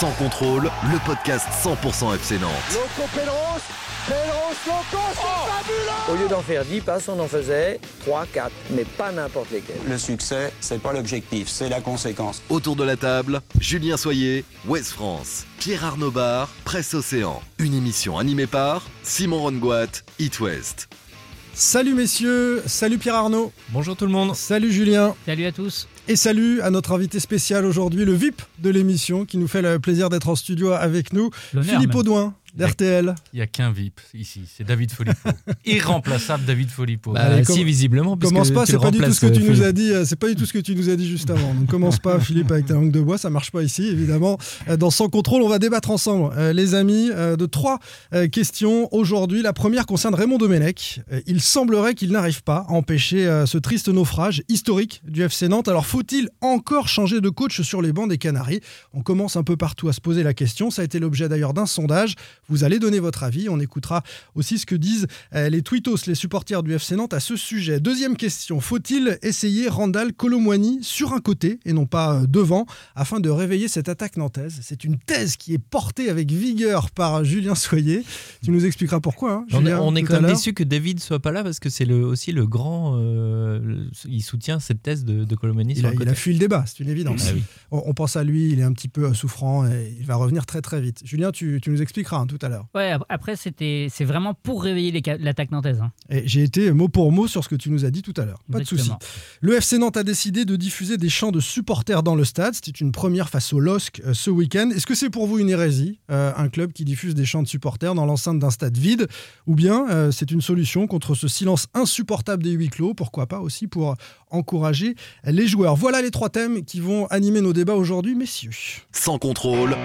Sans contrôle, le podcast 100% FC Nantes. Loco Loco, c'est fabuleux Au lieu d'en faire 10 passes, on en faisait 3, 4, mais pas n'importe lesquels. Le succès, c'est pas l'objectif, c'est la conséquence. Autour de la table, Julien Soyer, Ouest France, Pierre Arnaud Bar, Presse Océan. Une émission animée par Simon Rongoat, It West. Salut messieurs, salut Pierre Arnaud. Bonjour tout le monde. Salut Julien. Salut à tous. Et salut à notre invité spécial aujourd'hui, le VIP de l'émission, qui nous fait le plaisir d'être en studio avec nous, Philippe même. Audouin d'RTL. Il n'y a qu'un VIP ici, c'est David Folipo. Irremplaçable David Folipo. Bah, Allez, si visiblement. Commence pas, c'est pas du tout ce que tu euh, nous Philippe. as dit, euh, c'est pas du tout ce que tu nous as dit juste avant. Donc commence pas Philippe avec ta langue de bois, ça marche pas ici évidemment. Euh, Dans Sans contrôle, on va débattre ensemble les amis de trois questions aujourd'hui. La première concerne Raymond Domenech. Il semblerait qu'il n'arrive pas à empêcher ce triste naufrage historique du FC Nantes. Alors faut-il encore changer de coach sur les bancs des Canaries? On commence un peu partout à se poser la question. Ça a été l'objet d'ailleurs d'un sondage. Vous allez donner votre avis. On écoutera aussi ce que disent euh, les tweetos, les supporters du FC Nantes à ce sujet. Deuxième question. Faut-il essayer Randall Colomwani sur un côté et non pas euh, devant afin de réveiller cette attaque nantaise? C'est une thèse qui est portée avec vigueur par Julien Soyer. Tu nous expliqueras pourquoi. hein, On, est- Julien, on est quand même déçu que David soit pas là parce que c'est le, aussi le grand. euh, il soutient cette thèse de, de Colomani Il sur a, il côté. a fui le débat, c'est une évidence. Ah oui. on, on pense à lui, il est un petit peu euh, souffrant et il va revenir très très vite. Julien, tu, tu nous expliqueras hein, tout à l'heure. Ouais, ap- après, c'était, c'est vraiment pour réveiller l'attaque nantaise. hein. Et j'ai été mot pour mot sur ce que tu nous as dit tout à l'heure. Pas de souci. Le FC Nantes a décidé de diffuser des chants de supporters dans le stade. C'était une première face au LOSC euh, ce week-end. Est-ce que c'est pour vous une hérésie, euh, un club qui diffuse des chants de supporters dans l'enceinte d'un stade vide? Ou bien euh, c'est une solution contre ce silence insupportable des huis clos? Pourquoi pas aussi pour encourager les joueurs? Voilà les trois thèmes qui vont animer nos débats aujourd'hui, messieurs. Sans contrôle,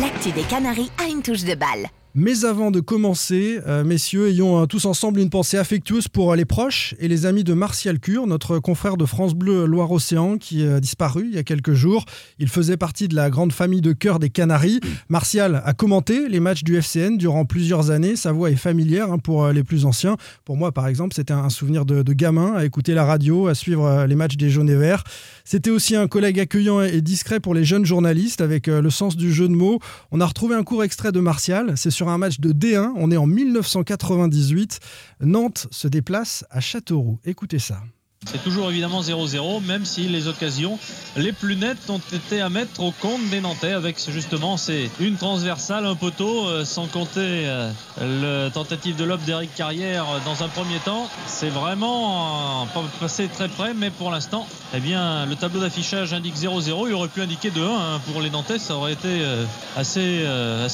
L'actu des Canaries a une touche de balle. Mais avant de commencer, euh, messieurs, ayons euh, tous ensemble une pensée affectueuse pour euh, les proches et les amis de Martial Cure, notre confrère de France Bleu Loire-Océan qui a disparu il y a quelques jours. Il faisait partie de la grande famille de cœur des Canaries. Martial a commenté les matchs du FCN durant plusieurs années. Sa voix est familière hein, pour les plus anciens. Pour moi, par exemple, c'était un souvenir de, gamin à écouter la radio, à suivre les matchs des jaunes et verts. C'était aussi un collègue accueillant et discret pour les jeunes journalistes avec le sens du jeu de mots. On a retrouvé un court extrait de Martial. C'est sur un match de D1. On est en 1998. Nantes se déplace à Châteauroux. Écoutez ça. C'est toujours évidemment 0-0, même si les occasions les plus nettes ont été à mettre au compte des Nantais avec justement c'est une transversale, un poteau, euh, sans compter euh, le tentative de lob d'Eric Carrière euh, dans un premier temps. C'est vraiment pas passé très près, mais pour l'instant, eh bien, le tableau d'affichage indique 0-0. Il aurait pu indiquer 2-1 hein, pour les Nantais, ça aurait été assez,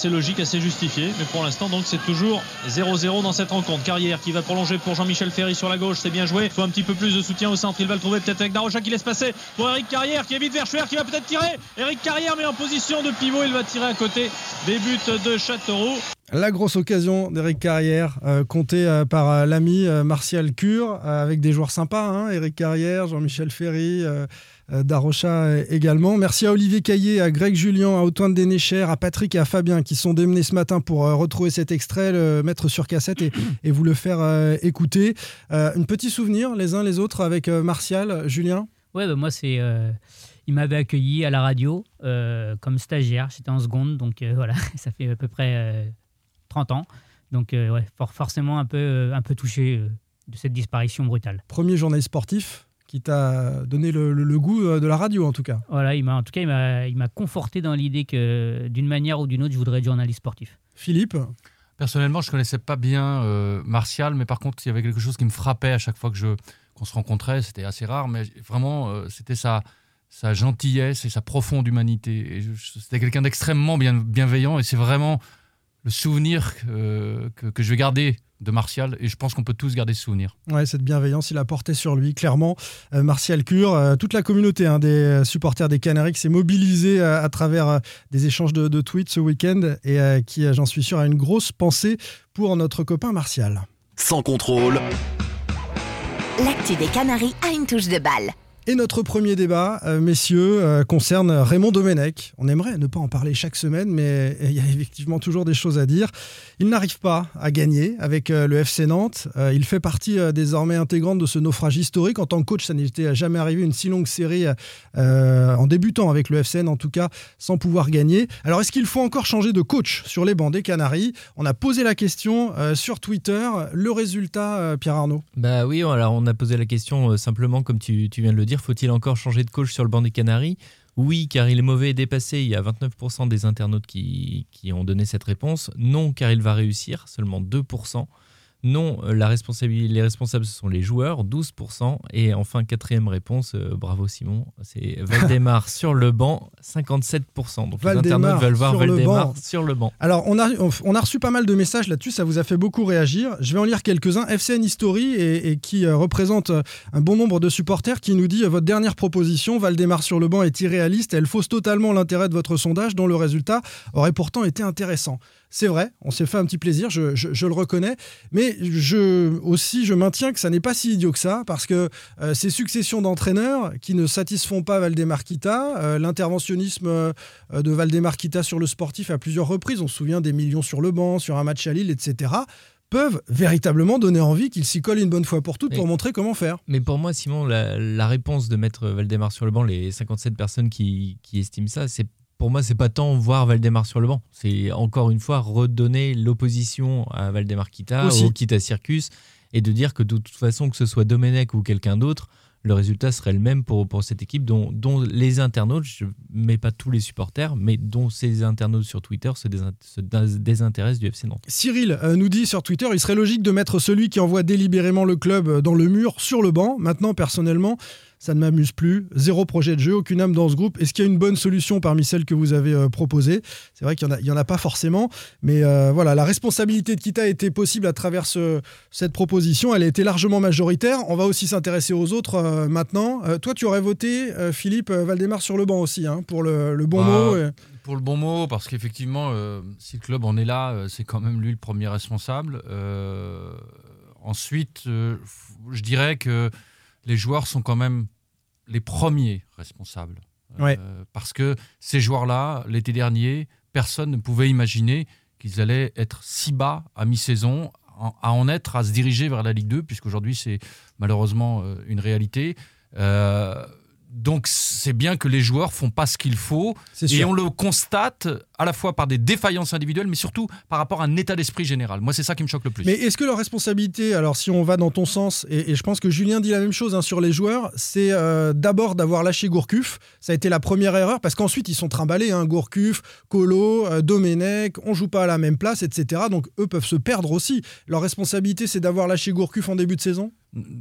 logique, assez justifié. Mais pour l'instant, donc, c'est toujours 0-0 dans cette rencontre. Carrière qui va prolonger pour Jean-Michel Ferry sur la gauche, c'est bien joué. Faut un petit peu plus de soutien au centre. Il va le trouver peut-être avec Darocha qui laisse passer pour Eric Carrière qui évite Verschuer qui va peut-être tirer. Eric Carrière mais en position de pivot, il va tirer à côté des buts de Châteauroux. La grosse occasion d'Eric Carrière, euh, comptée euh, par euh, l'ami euh, Martial Cure, avec des joueurs sympas, hein, Eric Carrière, Jean-Michel Ferry, Darocha euh, également. Merci à Olivier Caillé, à Greg Julien, à Antoine Dénécher, à Patrick et à Fabien qui sont démenés ce matin pour euh, retrouver cet extrait, le mettre sur cassette et, et vous le faire euh, écouter. Un petit souvenir les uns les autres avec Martial, Julien? Ouais, bah, moi, c'est. euh, il m'avait accueilli à la radio euh, comme stagiaire. J'étais en seconde, donc euh, voilà, ça fait à peu près euh, 30 ans. Donc, ouais, for- forcément un peu, un peu touché de cette disparition brutale. Premier journaliste sportif? Qui t'a donné le, le- le goût euh, de la radio en tout cas. Voilà, il m'a, en tout cas, il m'a, il m'a conforté dans l'idée que d'une manière ou d'une autre, je voudrais être journaliste sportif. Philippe Personnellement, je connaissais pas bien euh, Martial, mais par contre, il y avait quelque chose qui me frappait à chaque fois que je qu'on se rencontrait. C'était assez rare, mais vraiment, euh, c'était sa sa gentillesse et sa profonde humanité. C'était quelqu'un d'extrêmement bien, bienveillant, et c'est vraiment le souvenir que, que, que je vais garder de Martial et je pense qu'on peut tous garder ce souvenir. Ouais, cette bienveillance, il a porté sur lui, clairement. Euh, Martial Cure, euh, toute la communauté hein, des supporters des Canaries qui s'est mobilisée euh, à travers euh, des échanges de, de tweets ce week-end et euh, qui, euh, j'en suis sûr, a une grosse pensée pour notre copain Martial. Sans contrôle, L'actu des Canaries a une touche de balle. Et notre premier débat, euh, messieurs, euh, concerne Raymond Domenech. On aimerait ne pas en parler chaque semaine, mais il y a effectivement toujours des choses à dire. Il n'arrive pas à gagner avec euh, le FC Nantes. Il fait partie désormais intégrante de ce naufrage historique. En tant que coach, ça n'était jamais arrivé une si longue série en débutant avec le FCN, en tout cas, sans pouvoir gagner. Alors, est-ce qu'il faut encore changer de coach sur les bancs des Canaries? On a posé la question sur Twitter. Le résultat, Pierre Arnaud? Bah oui, alors on a posé la question simplement, comme tu viens de le dire, faut-il encore changer de coach sur le banc des Canaries? Oui, car il est mauvais et dépassé. Il y a 29% des internautes qui, qui ont donné cette réponse. Non, car il va réussir, seulement 2%. Non, la responsabilité, les responsables, ce sont les joueurs, 12%. Et enfin, quatrième réponse, euh, bravo Simon, c'est Valdemar sur le banc, 57%. Donc les Valdemar internautes veulent voir Valdemar sur le banc. Alors, on a, on a reçu pas mal de messages là-dessus, ça vous a fait beaucoup réagir. Je vais en lire quelques-uns. FCN History, et, et qui euh, représente euh, un bon nombre de supporters, qui nous dit Votre dernière proposition, Valdemar sur le banc, est irréaliste. Elle fausse totalement l'intérêt de votre sondage, dont le résultat aurait pourtant été intéressant. C'est vrai, on s'est fait un petit plaisir, je, je- je le reconnais, mais je, aussi je maintiens que ça n'est pas si idiot que ça, parce que euh, ces successions d'entraîneurs qui ne satisfont pas Valdemar Kita, euh, l'interventionnisme euh, de Valdemar Kita sur le sportif à plusieurs reprises, on se souvient des millions sur le banc, sur un match à Lille, etc., peuvent véritablement donner envie qu'il s'y colle une bonne fois pour toutes pour montrer comment faire. Mais pour moi, Simon, la, la réponse de mettre Valdemar sur le banc, les 57 personnes qui, qui estiment ça, c'est pour moi, c'est pas tant voir Valdemar sur le banc. C'est encore une fois redonner l'opposition à Valdemar Kita, au Kita Circus, et de dire que de toute façon, que ce soit Domenech ou quelqu'un d'autre, le résultat serait le même pour, pour cette équipe dont, dont les internautes, je ne mets pas tous les supporters, mais dont ces internautes sur Twitter se, se désintéressent du FC Nantes. Cyril euh, nous dit sur Twitter, il serait logique de mettre celui qui envoie délibérément le club dans le mur sur le banc. Maintenant, personnellement, ça ne m'amuse plus. Zéro projet de jeu, aucune âme dans ce groupe. Est-ce qu'il y a une bonne solution parmi celles que vous avez euh, proposées? C'est vrai qu'il n'y en, a- en a pas forcément, mais euh, voilà, la responsabilité de Kita était possible à travers ce- cette proposition. Elle a été largement majoritaire. On va aussi s'intéresser aux autres euh, maintenant. Toi, tu aurais voté, Philippe Valdemar, sur le banc aussi, hein, pour le, le bon Ah, mot. et- Pour le bon mot, parce qu'effectivement, si le club en est là, c'est quand même lui le premier responsable. Ensuite, je dirais que les joueurs sont quand même les premiers responsables. Euh. Parce que ces joueurs-là, l'été dernier, personne ne pouvait imaginer qu'ils allaient être si bas à mi-saison, à en être, à se diriger vers la Ligue 2, puisqu'aujourd'hui c'est malheureusement euh, une réalité. Euh, donc c'est bien que les joueurs font pas ce qu'il faut et on le constate à la fois par des défaillances individuelles mais surtout par rapport à un état d'esprit général. Moi c'est ça qui me choque le plus. Mais est-ce que leur responsabilité, alors si on va dans ton sens, et, et je pense que Julien dit la même chose hein, sur les joueurs, c'est euh, d'abord d'avoir lâché Gourcuff. Ça a été la première erreur, parce qu'ensuite ils sont trimballés, hein, Gourcuff, Colo, euh, Domenech, on joue pas à la même place, etc. Donc eux peuvent se perdre aussi. Leur responsabilité, c'est d'avoir lâché Gourcuff en début de saison?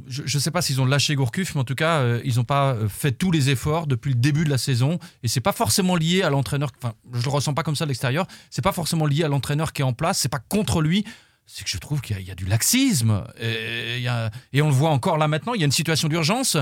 Je ne sais pas s'ils ont lâché Gourcuff, mais en tout cas, euh, ils n'ont pas euh, fait tous les efforts depuis le début de la saison. Et c'est pas forcément lié à l'entraîneur. Enfin, je le ressens pas comme ça de l'extérieur. C'est pas forcément lié à l'entraîneur qui est en place. C'est pas contre lui. C'est que je trouve qu'il y, a- du laxisme. Et on le voit encore là maintenant. Il y a une situation d'urgence.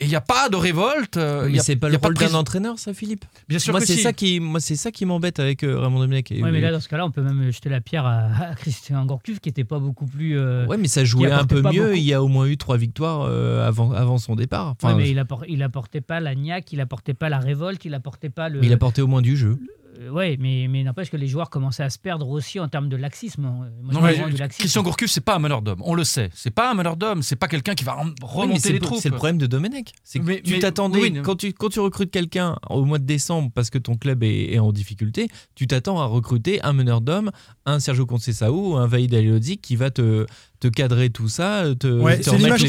Et il n'y a pas de révolte. euh, Mais c'est pas le rôle d'un entraîneur, ça, Philippe? Bien sûr moi, que c'est si. ça qui, moi, c'est ça qui m'embête avec euh, Raymond Domenech. Et- Ouais, mais là, dans ce cas-là, on peut même jeter la pierre à, à Christian Gourcuff, qui n'était pas beaucoup plus. euh, Ouais, mais ça jouait un peu mieux. beaucoup. Il y a au moins eu trois victoires euh, avant, avant son départ. Enfin, Ouais, mais il, appor- il apportait pas la niaque, il apportait pas la révolte, il apportait pas le. mais il apportait au moins du jeu. Euh, ouais, mais, mais n'empêche que les joueurs commençaient à se perdre aussi en termes de laxisme. Moi, je Non, mais vraiment du laxisme. Christian Gourcuff, c'est pas un meneur d'homme. On le sait. C'est pas un meneur d'homme. C'est pas quelqu'un qui va Oui, remonter c'est les le- troupes. C'est le problème de Domenech. C'est que Mais- tu t'attendais, oui, oui. quand, tu, quand tu recrutes quelqu'un au mois de décembre parce que ton club est, est en difficulté, tu t'attends à recruter un meneur d'homme, un Sergio Conceição, un Vaïd Aliodzi qui va te, te cadrer tout ça, te, Ouais, te c'est l'image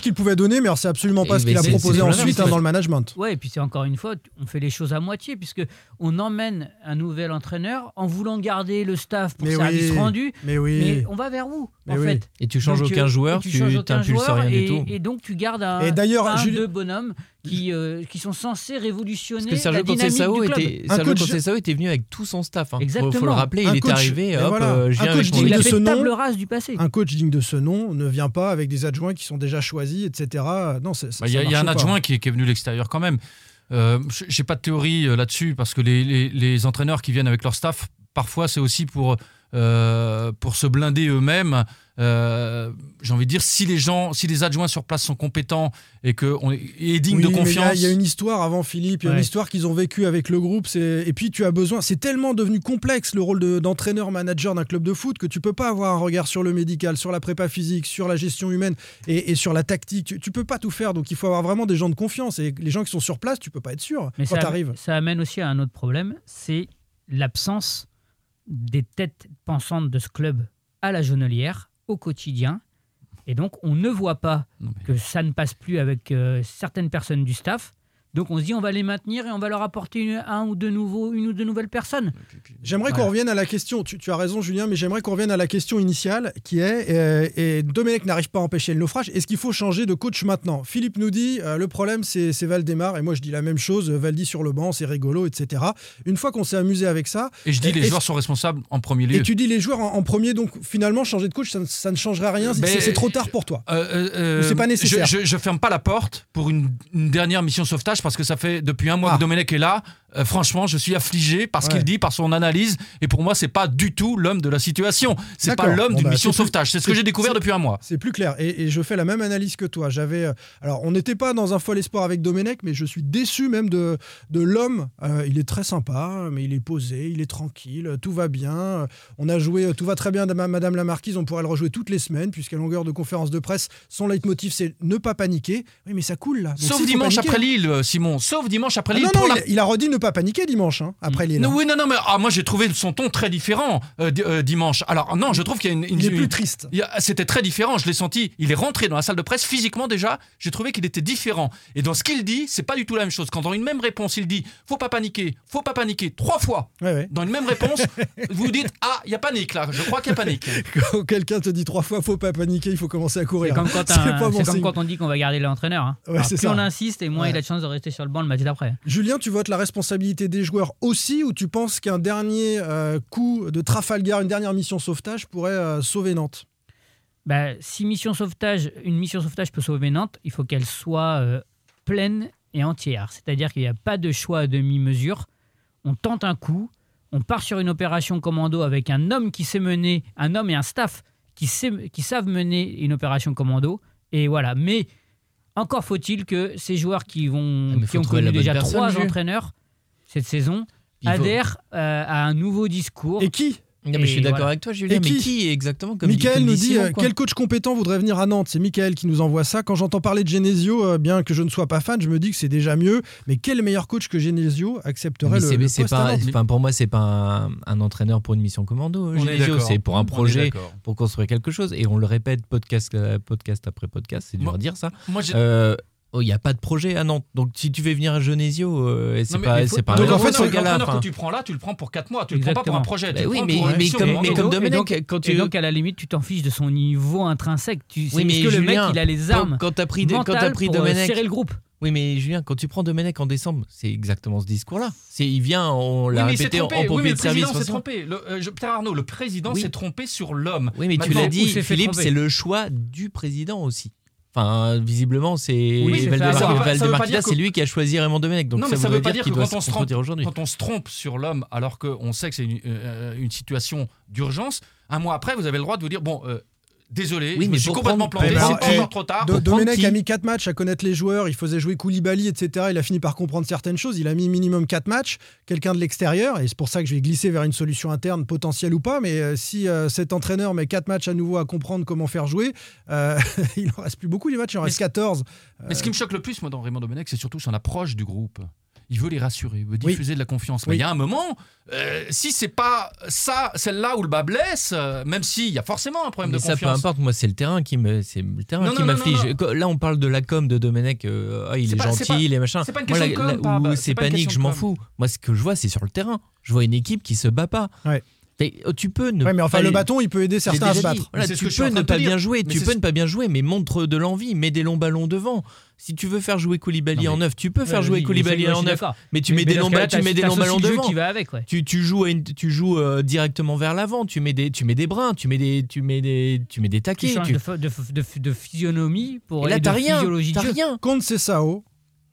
qu'il pas. pouvait donner, mais alors c'est absolument pas Et ce qu'il a proposé ensuite hein, dans le management. Ouais, et puis c'est encore une fois, on fait les choses à moitié, puisque on emmène un nouvel entraîneur en voulant garder le staff pour Mais service oui, rendu. mais oui. Mais on va vers où, Mais en oui. fait Et tu changes Donc, aucun euh, joueur, tu changes aucun t'impulses joueur, rien et, du tout. Et donc tu gardes un, Et d'ailleurs, un Julien- deux bonhommes qui, euh, qui sont censés révolutionner Parce que Sergio la dynamique Conceição du club. était, Un Sergio coach- Conceição était venu avec tout son staff. Hein. Faut- Faut, Exactement. le rappeler, Un il coach- est arrivé. Hop, voilà. euh, Un coach digne de ce nom. table rase du passé. Un coach digne de ce nom ne vient pas avec des adjoints qui sont déjà choisis, etc. Non, Bah, Il y, a- y un pas. adjoint qui est, qui est venu de l'extérieur quand même. Euh, J'ai pas de théorie euh, là-dessus parce que les, les- les entraîneurs qui viennent avec leur staff, parfois c'est aussi pour, euh, pour se blinder eux-mêmes. Euh, J'ai envie de dire, si les gens, si les adjoints sur place sont compétents et que on est, et dignes Oui, de il y confiance. Il y, a une histoire avant Philippe, il y a une histoire qu'ils ont vécue avec le groupe. Et puis tu as besoin. C'est tellement devenu complexe le rôle de- d'entraîneur-manager d'un club de foot que tu peux pas avoir un regard sur le médical, sur la prépa physique, sur la gestion humaine et, et sur la tactique. Tu, tu peux pas tout faire. Donc il faut avoir vraiment des gens de confiance. Et les gens qui sont sur place, tu peux pas être sûr Mais quand ça, tu arrives. ça amène aussi à un autre problème, c'est l'absence des têtes pensantes de ce club à la Jonelière, au quotidien. Et donc, on ne voit pas Non, mais- que ça ne passe plus avec euh, certaines personnes du staff. Donc, on se dit, on va les maintenir et on va leur apporter une, un ou deux nouveaux, une ou deux nouvelles personnes. J'aimerais Voilà. qu'on revienne à la question, tu, tu as raison Julien, mais j'aimerais qu'on revienne à la question initiale qui est, euh, et Domenech n'arrive pas à empêcher le naufrage, est-ce qu'il faut changer de coach maintenant? Philippe nous dit, euh, le problème c'est c'est Valdemar, et moi je dis la même chose, Valdi sur le banc, c'est rigolo, etc. Une fois qu'on s'est amusé avec ça, Et je dis, les joueurs sont responsables en premier lieu. et tu dis les joueurs en, en premier, donc finalement changer de coach, ça, ne- ça ne changerait rien, c'est- trop tard pour toi? Euh, c'est pas nécessaire. Je, je, je ferme pas la porte pour une, une dernière mission sauvetage parce que ça fait depuis un mois Ah. que Domenech est là. Euh, franchement, je suis affligé par ce Ouais. qu'il dit, par son analyse. Et pour moi, c'est pas du tout l'homme de la situation. C'est pas l'homme Bon, d'une bah, mission sauvetage. C'est ce que j'ai découvert depuis un mois. C'est plus clair. Et, et je fais la même analyse que toi. J'avais, euh, alors, on n'était pas dans un fol espoir avec Domenech, mais je suis déçu même de, de l'homme. Euh, il est très sympa, mais il est posé, il est tranquille, tout va bien. On a joué, tout va très bien, Madame la Marquise. On pourrait le rejouer toutes les semaines, puisqu'à longueur de conférence de presse, son leitmotiv, c'est ne pas paniquer. Oui, mais ça coule là. Donc, Sauf dimanche après Lille, Simon. Sauf dimanche après Ah Lille. non, non, la- il, il a redit ne pas paniquer dimanche, hein, après Lille. Non, hein. oui, non, non, mais ah, moi j'ai trouvé son ton très différent euh, euh, dimanche. Alors non, je trouve qu'il y a une, une- Il est plus une- triste. C'était très différent, je l'ai senti. Il est rentré dans la salle de presse physiquement déjà. J'ai trouvé qu'il était différent. Et dans ce qu'il dit, c'est pas du tout la même chose. Quand dans une même réponse, il dit faut pas paniquer, faut pas paniquer trois fois. Ouais, ouais. Dans une même réponse, vous dites ah il y a panique là. Je crois qu'il y a panique. Quand quelqu'un te dit trois fois, faut pas paniquer, il faut commencer à C'est courir. comme, quand, C'est un- pas bon c'est comme signe. quand on dit qu'on va garder l'entraîneur. hein. Ouais, Alors, c'est plus ça. on insiste et moins Ouais. il a de chance de rester sur le banc le match d'après. Julien, tu votes la responsabilité des joueurs aussi ou tu penses qu'un dernier euh, coup de Trafalgar, une dernière mission sauvetage pourrait euh, sauver Nantes? Bah, si mission sauvetage, une mission sauvetage peut sauver Nantes, il faut qu'elle soit euh, pleine et entière. C'est-à-dire qu'il n'y a pas de choix à demi-mesure. On tente un coup, on part sur une opération commando avec un homme qui sait mener, un homme et un staff qui, sait- qui savent mener une opération commando. Et voilà. Mais encore faut-il que ces joueurs qui, vont, Ah, qui ont connu déjà trois entraîneurs cette saison Il faut- adhèrent euh, à un nouveau discours. Et qui Non, mais je suis d'accord voilà. avec toi, Julien. Et mais qui exactement comme Michael nous dit euh, quoi. quel coach compétent voudrait venir à Nantes? C'est Michael qui nous envoie ça. Quand j'entends parler de Genesio, euh, bien que je ne sois pas fan, je me dis que c'est déjà mieux. Mais quel meilleur coach que Genesio accepterait Mais le, poste à pas, Nantes? pour moi, c'est pas un, un entraîneur pour une mission commando. On Genesio. C'est pour un projet, pour construire quelque chose. Et on le répète podcast, euh, podcast après podcast. C'est dur Moi- à dire ça. Moi j'ai Oh, Il n'y a pas de projet à Nantes. Donc si tu fais venir à Genesio, euh, c'est pas, faut- pas Donc, en fait, ce gars-là. que tu prends là, tu le prends pour 4 mois. Tu le prends pas pour Exactement. un projet. Bah le oui, mais- mais comme- mais comme donc- Domenech, et donc- quand tu- et donc, à la limite, tu t'en fiches de son niveau intrinsèque. Tu, Oui, mais que le Julien, mec, il a les quand- armes quand t'as pris, quand t'as pris pour euh, Domenech, serrer le groupe? Oui, mais Julien, quand tu prends Domenech en décembre, c'est exactement ce discours-là. C'est, il vient, on l'a Oui, répété en, en. Oui, mais de le service. président s'est trompé. Le, euh, je- Pierre Arnaud, le président Oui. s'est trompé sur l'homme. Oui, mais tu l'as dit, Philippe, c'est le choix du président aussi. Enfin, visiblement, c'est Oui, c'est Valdemar- ça. Ça veut pas- ça veut pas Valdemar dire Kita, que- c'est lui qui a choisi Raymond Domenech. Donc non, ça mais ça voudrait veut pas dire dire que quand on, se trompe, quand on se trompe sur l'homme, alors qu'on sait que c'est une, euh, une situation d'urgence, un mois après, vous avez le droit de vous dire bon, euh, désolé, Oui, je mais suis complètement prendre- planté, Mais c'est eh, encore trop tard. Do- Domenech a mis 4 matchs à connaître les joueurs, il faisait jouer Koulibaly, etc. Il a fini par comprendre certaines choses. Il a mis minimum 4 matchs, quelqu'un de l'extérieur, et c'est pour ça que je vais glisser vers une solution interne, potentielle ou pas. Mais euh, si euh, cet entraîneur met 4 matchs à nouveau à comprendre comment faire jouer, euh, il en reste plus beaucoup les matchs, il en Mais reste ce- 14. Mais ce qui me choque le plus, moi, dans Raymond Domenech, c'est surtout son approche du groupe il veut les rassurer, il veut diffuser de la confiance. Mais il y a un moment, euh, si c'est pas ça, celle-là où le bas blesse, euh, même s'il y a forcément un problème mais de ça, confiance. Peu importe, moi c'est le terrain qui me, c'est le terrain qui m'afflige. Là on parle de la com de Domenech, euh, ah, il est, gentil, il est machin. C'est pas une question moi, la, de com, c'est panique, je m'en fous. Moi ce que je vois c'est sur le terrain. Je vois une équipe qui se bat pas. Oh, tu peux ne pas le bâton, il peut aider certains à se battre. Voilà, tu peux pas bien jouer, tu peux ne pas bien jouer, mais montre de l'envie, mets des longs ballons devant. Si tu veux faire jouer Koulibaly en neuf, tu peux faire jouer Koulibaly en neuf, mais tu mets des Lomba, tu mets devant. Avec, tu, joues, tu joues euh, directement vers l'avant, tu mets des tu mets des brins, tu mets des tu mets des tu mets des taquets, tu, tu... De, de, de, physionomie pour et là, et as de rien, physiologie as rien.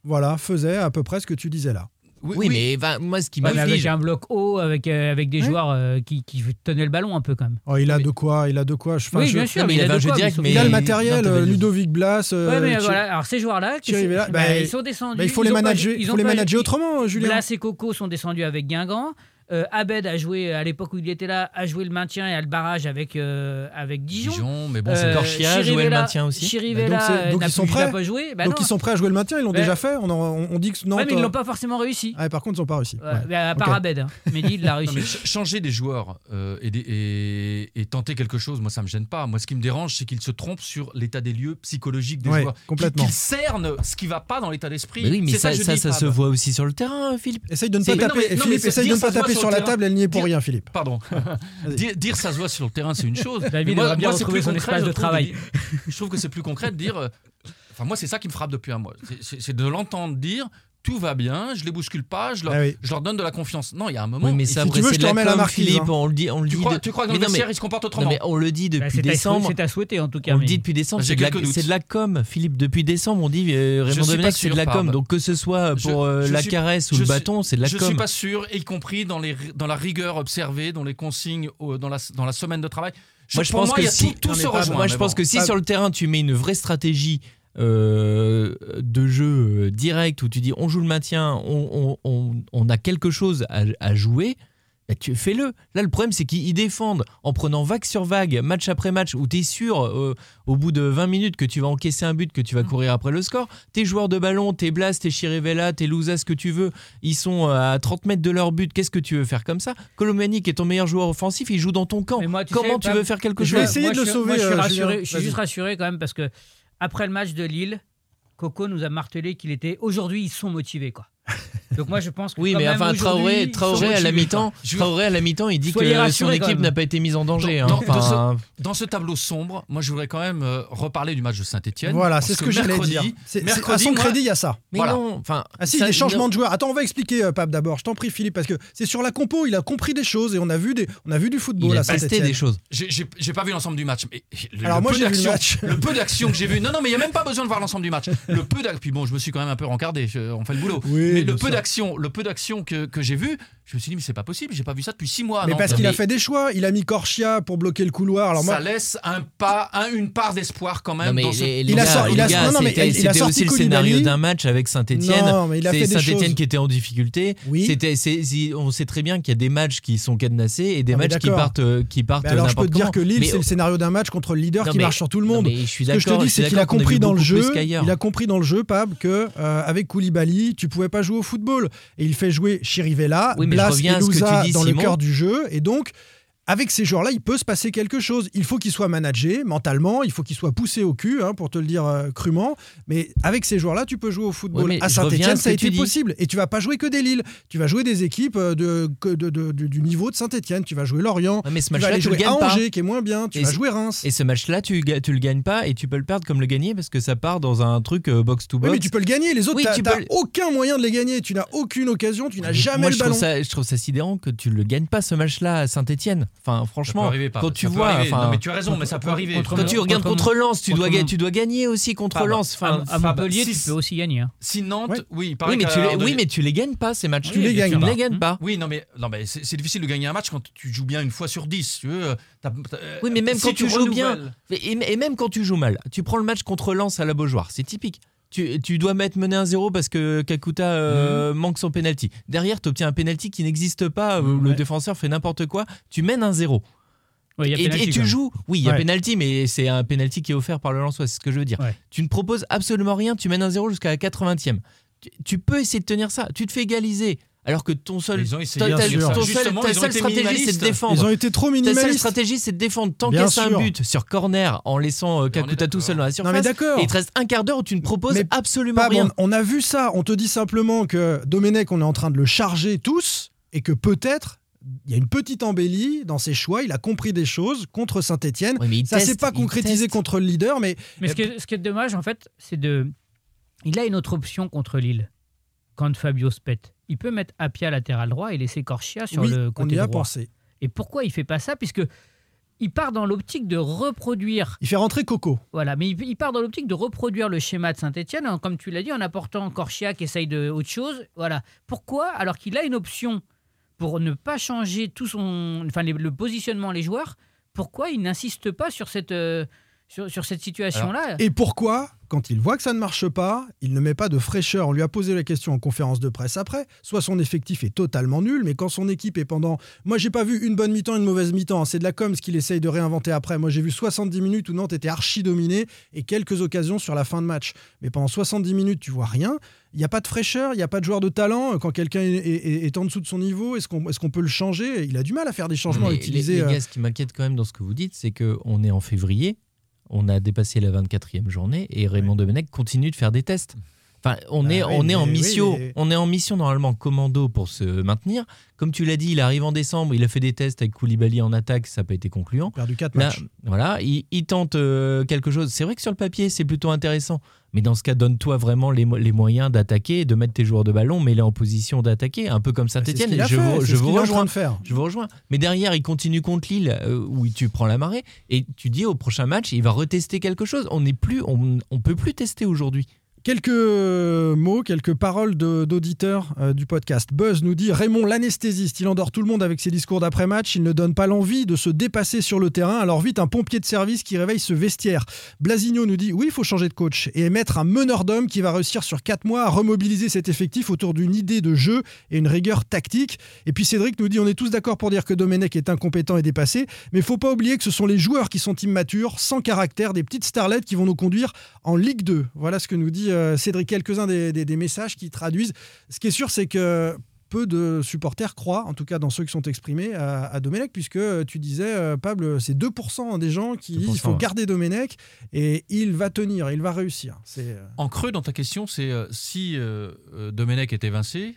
Voilà, faisait à peu près ce que tu disais là. Oui, mais moi, ce qui m'a fait. J'ai un bloc haut, avec, euh, avec des joueurs euh, qui, qui, tenaient le ballon un peu quand même. Oh, il a de quoi, il a de quoi. Je, oui, je... bien sûr, mais il, il, a, de quoi, direct, il a le matériel, euh, Ludovic Blas. Euh, mais, voilà. Alors, ces joueurs-là, bah, bah, ils sont descendus. Bah, il faut les manager, ils faut les manager autrement, Julien. Blas et Coco sont descendus avec Guingamp. Euh, Abed a joué, euh, à l'époque où il était là, a joué le maintien et a le barrage avec, euh, avec Dijon. Dijon, mais bon, c'est Corchia a joué le maintien aussi. Chirivella bah donc, ils sont prêts. Pas joué. Bah donc ils sont prêts à jouer le maintien, ils l'ont déjà fait. On, en, dit que non. Ouais, mais ils euh, l'ont pas forcément réussi. Ah, par contre, ils n'ont pas réussi. À part. Abed, hein. Il l'a réussi. Changer des joueurs et, tenter quelque chose, moi, ça me gêne pas. Moi, ce qui me dérange, c'est qu'ils se trompent sur l'état des lieux psychologique des joueurs. Complètement. Qu'ils cernent ce qui va pas dans l'état d'esprit. Oui, mais ça, ça, se voit aussi sur le terrain, Philippe. Essaye de ne pas taper. Philippe, essaye de ne pas taper sur, sur la table, elle n'y est pour rien, Philippe. Pardon. dire, dire, ça se voit sur le terrain, c'est une chose. David moi, bien moi, son espace de travail. Je trouve que c'est plus concret de dire. Euh, enfin, moi, c'est ça qui me frappe depuis un mois. C'est de l'entendre dire tout va bien, je les bouscule pas, ah je leur, donne de la confiance. Non, il y a un moment. Oui, mais ça, si tu veux, je te remets la marque. Philippe, on le dit, on le tu, dit crois, de... tu crois que dans mais... il se comportent autrement mais On le dit bah, depuis décembre. C'est à souhaiter en tout cas. On le dit depuis décembre. C'est de, la... com, Philippe. Depuis décembre, on dit euh, Raymond Domenech, c'est de la com. Donc que ce soit pour euh, la caresse ou le bâton, c'est de la com. Je suis pas sûr, y compris dans, la rigueur observée, dans les consignes, dans la, semaine de travail. Moi, je pense que si sur le terrain, tu mets une vraie stratégie euh, de jeu direct où tu dis on joue le maintien, on, a quelque chose à, jouer, bah, tu fais-le. Là, le problème, c'est qu'ils défendent en prenant vague sur vague, match après match, où tu es sûr, euh, au bout de 20 minutes, que tu vas encaisser un but, que tu vas mm. courir après le score. Tes joueurs de ballon, tes Blas, tes Chirivella, tes Louza, ce que tu veux, ils sont euh, à 30 mètres de leur but. Qu'est-ce que tu veux faire comme ça? Colomani, qui est ton meilleur joueur offensif, il joue dans ton camp. Comment tu veux faire quelque chose Je vais essayer de le sauver. Je suis juste rassuré quand même parce que après le match de Lille, Coco nous a martelé qu'il était aujourd'hui ils sont motivés quoi. Donc moi je pense que oui, mais enfin Traoré, à la mi-temps, Traoré à la mi-temps, il dit que son équipe n'a pas été mise en danger. Hein. Dans, ce, tableau sombre, moi je voudrais quand même euh, reparler du match de Saint-Etienne. Voilà, c'est ce que, que j'allais dire. À son crédit, il y a ça. Mais voilà. non, enfin, ah si, ça, les changements de joueurs. Attends, on va expliquer euh, Pape d'abord. Je t'en prie Philippe parce que c'est sur la compo, il a compris des choses et on a vu des, on a vu du football il à Saint-Etienne. des choses. J'ai pas vu l'ensemble du match. Alors moi j'ai le peu d'action que j'ai vu. Non non, mais il y a même pas besoin de voir l'ensemble du match. Le peu d'action. Puis bon, je me suis quand même un peu rencardé. On fait le boulot mais le peu d'action, le peu d'action que, que j'ai vu, je me suis dit, mais c'est pas possible, j'ai pas vu ça depuis six mois. Mais parce qu'il a fait des choix. Il a mis Corchia pour bloquer le couloir. Alors ça laisse un pas, un, une part d'espoir quand même. Non, il, a sorti, il aussi le scénario d'un match avec Saint-Etienne. C'est Saint-Etienne qui était en difficulté. On sait très bien qu'il y a des matchs qui sont cadenassés et des ah, matchs qui partent, euh, qui partent. alors je peux te dire que Lille, c'est le scénario d'un match contre le leader qui marche sur tout le monde. Ce que je te dis, c'est qu'il a compris dans le jeu. Il a compris dans le jeu, Pab, que euh, avec Koulibaly, tu pouvais pas jouer au football. Et il fait jouer Chirivella, Blas et, et Louza dans Simon. le cœur du jeu. Et donc, avec ces joueurs-là, il peut se passer quelque chose. Il faut qu'ils soient managés mentalement, il faut qu'ils soient poussés au cul, hein, pour te le dire euh, crûment. Mais avec ces joueurs-là, tu peux jouer au football. À Saint-Etienne, ça a été possible. Et tu vas pas jouer que des Lille. Tu vas jouer des équipes euh, de, du niveau de Saint-Etienne. Tu vas jouer Lorient. Mais ce tu vas aller tu jouer le à Angers, qui est moins bien. Tu et vas jouer Reims. Et ce match-là, tu, tu le gagnes pas et tu peux le perdre comme le gagner parce que ça part dans un truc euh, box-to-box. Oui, mais tu peux le gagner. Les autres, oui, tu n'as aucun moyen de les gagner. Tu n'as aucune occasion. Tu n'as jamais le je. Trouve ça, je trouve ça sidérant que tu le gagnes pas ce match-là à Saint-Etienne. Enfin, franchement, quand tu vois, non, mais tu as raison, mais ça peut arriver. Contre, quand tu regardes contre Lens, tu dois, tu dois gagner aussi contre Fab, Lens. Enfin, ah, à, Montpellier, tu peux aussi gagner. Hein. Si Nantes, oui, oui, mais oui, mais tu les gagnes pas ces matchs. Tu les gagnes, les gagnes pas. Hmm. Oui, non, mais non, mais c'est difficile de gagner un match quand tu joues bien une fois sur dix. tu veux, euh, euh, oui, mais même quand tu, joues bien, et, même quand tu joues mal, tu prends le match contre Lens à la Beaujoire, c'est typique tu, dois mettre mener un 0 parce que Kakuta euh, manque son penalty. Derrière, tu obtiens un penalty qui n'existe pas, euh, le défenseur fait n'importe quoi, tu mènes un 0. Et, tu joues, oui, il y a ouais. penalty, mais c'est un penalty qui est offert par le Lensois, c'est ce que je veux dire. Tu ne proposes absolument rien, tu mènes un 0 jusqu'à la 80e. Tu peux essayer de tenir ça, tu te fais égaliser alors que ton seul, Ils ont essayé, ta, ta- bien sûr. ton seul- Justement, ta ils ont seule stratégie, c'est de minimalistes. défendre. Ils ont été trop Ta seule minimalistes. stratégie, c'est de défendre. Qu'à un but sur corner en laissant euh, Kakuta tout seul dans la Non surface, mais d'accord. et il te reste un quart d'heure où tu ne proposes Mais absolument Pas rien. bon, on a vu ça. On te dit simplement que Domenech, on est en train de le charger tous et que peut-être il y a une petite embellie dans ses choix. Il a compris des choses contre Saint-Etienne. Ça s'est teste, pas concrétisé contre le leader, mais Mais ce qui, est, ce qui est dommage, en fait, c'est de. Il a une autre option contre Lille quand Fabio se pète. Il peut mettre Apia latéral droit et laisser Corchia sur oui, le on côté y a pensé. Et pourquoi il fait pas ça? Puisque il part dans l'optique de reproduire. Il fait rentrer Coco. Voilà, mais il, part dans l'optique de reproduire le schéma de Saint-Etienne, comme tu l'as dit, en apportant Corchia qui essaye de autre chose. Voilà. Pourquoi Alors qu'il a une option pour ne pas changer tout son, enfin le positionnement les joueurs. Pourquoi il n'insiste pas sur cette euh, sur, sur cette situation-là Et pourquoi, quand il voit que ça ne marche pas, il ne met pas de fraîcheur? On lui a posé la question en conférence de presse après. Soit son effectif est totalement nul, mais quand son équipe est pendant. Moi, j'ai pas vu une bonne mi-temps, une mauvaise mi-temps. C'est de la com ce qu'il essaye de réinventer après. Moi, j'ai vu 70 minutes où Nantes était archi dominé et quelques occasions sur la fin de match. Mais pendant 70 minutes, tu vois rien. Il n'y a pas de fraîcheur, il n'y a pas de joueur de talent. Quand quelqu'un est, est- est en dessous de son niveau, est-ce qu'on est qu'on peut le changer? Il a du mal à faire des changements, à utiliser. Les, les euh, gars, ce qui m'inquiète quand même dans ce que vous dites, c'est qu'on est en février, on a dépassé la 24e journée et Raymond Domenech continue de faire des tests. Enfin, on Bah est, oui, on est en oui, mission, mais- on est en mission normalement commando pour se maintenir. Comme tu l'as dit, il arrive en décembre, il a fait des tests avec Koulibaly en attaque, ça n'a pas été concluant. perdu 4 Là, matchs. voilà, il, il tente euh, quelque chose. C'est vrai que sur le papier, c'est plutôt intéressant. Mais dans ce cas, donne-toi vraiment les, mo- les moyens d'attaquer, de mettre tes joueurs de ballon, mais les en position d'attaquer, un peu comme Bah, Saint-Etienne. Je, vous, je vous est rejoins. faire. Je vous rejoins. Mais derrière, il continue contre Lille, euh, où tu prends la marée, et tu dis au prochain match, il va retester quelque chose. On n'est plus, on, on peut plus tester aujourd'hui. Quelques mots, quelques paroles d'auditeurs euh, du podcast. Buzz nous dit Raymond l'anesthésiste, il endort tout le monde avec ses discours d'après-match, il ne donne pas l'envie de se dépasser sur le terrain, alors vite un pompier de service qui réveille ce vestiaire. Blasigno nous dit oui, il faut changer de coach et mettre un meneur d'hommes qui va réussir sur 4 mois à remobiliser cet effectif autour d'une idée de jeu et une rigueur tactique. Et puis Cédric nous dit on est tous d'accord pour dire que Domenech est incompétent et dépassé, mais il faut pas oublier que ce sont les joueurs qui sont immatures, sans caractère, des petites starlettes qui vont nous conduire en Ligue 2. Voilà ce que nous dit euh, Cédric. Quelques-uns des, des- des messages qui traduisent. Ce qui est sûr, c'est que peu de supporters croient, en tout cas dans ceux qui sont exprimés, à, à Domenech, puisque euh, tu disais, euh, Pable, c'est 2% des gens qui disent qu'il faut ouais. garder Domenech et il va tenir, il va réussir. C'est euh, En creux dans ta question, c'est euh, si euh, euh, Domenech est évincé,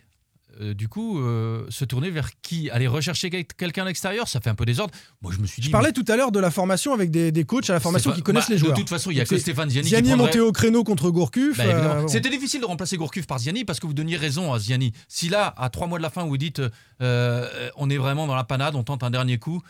euh, du coup, euh, se tourner vers qui? Aller rechercher quel- quelqu'un à l'extérieur? Ça fait un peu désordre. Moi, je me suis dit. Je parlais mais tout à l'heure de la formation avec des, des coachs à la formation qui connaissent bah, les joueurs. De toute façon, il y a que Stéphane Ziani, Ziani qui est prendrait- monté au créneau contre Gourcuff. Bah, euh, bon. C'était difficile de remplacer Gourcuff par Ziani parce que vous donniez raison à Ziani. Si là, à trois mois de la fin, vous dites euh, on est vraiment dans la panade, on tente un dernier coup,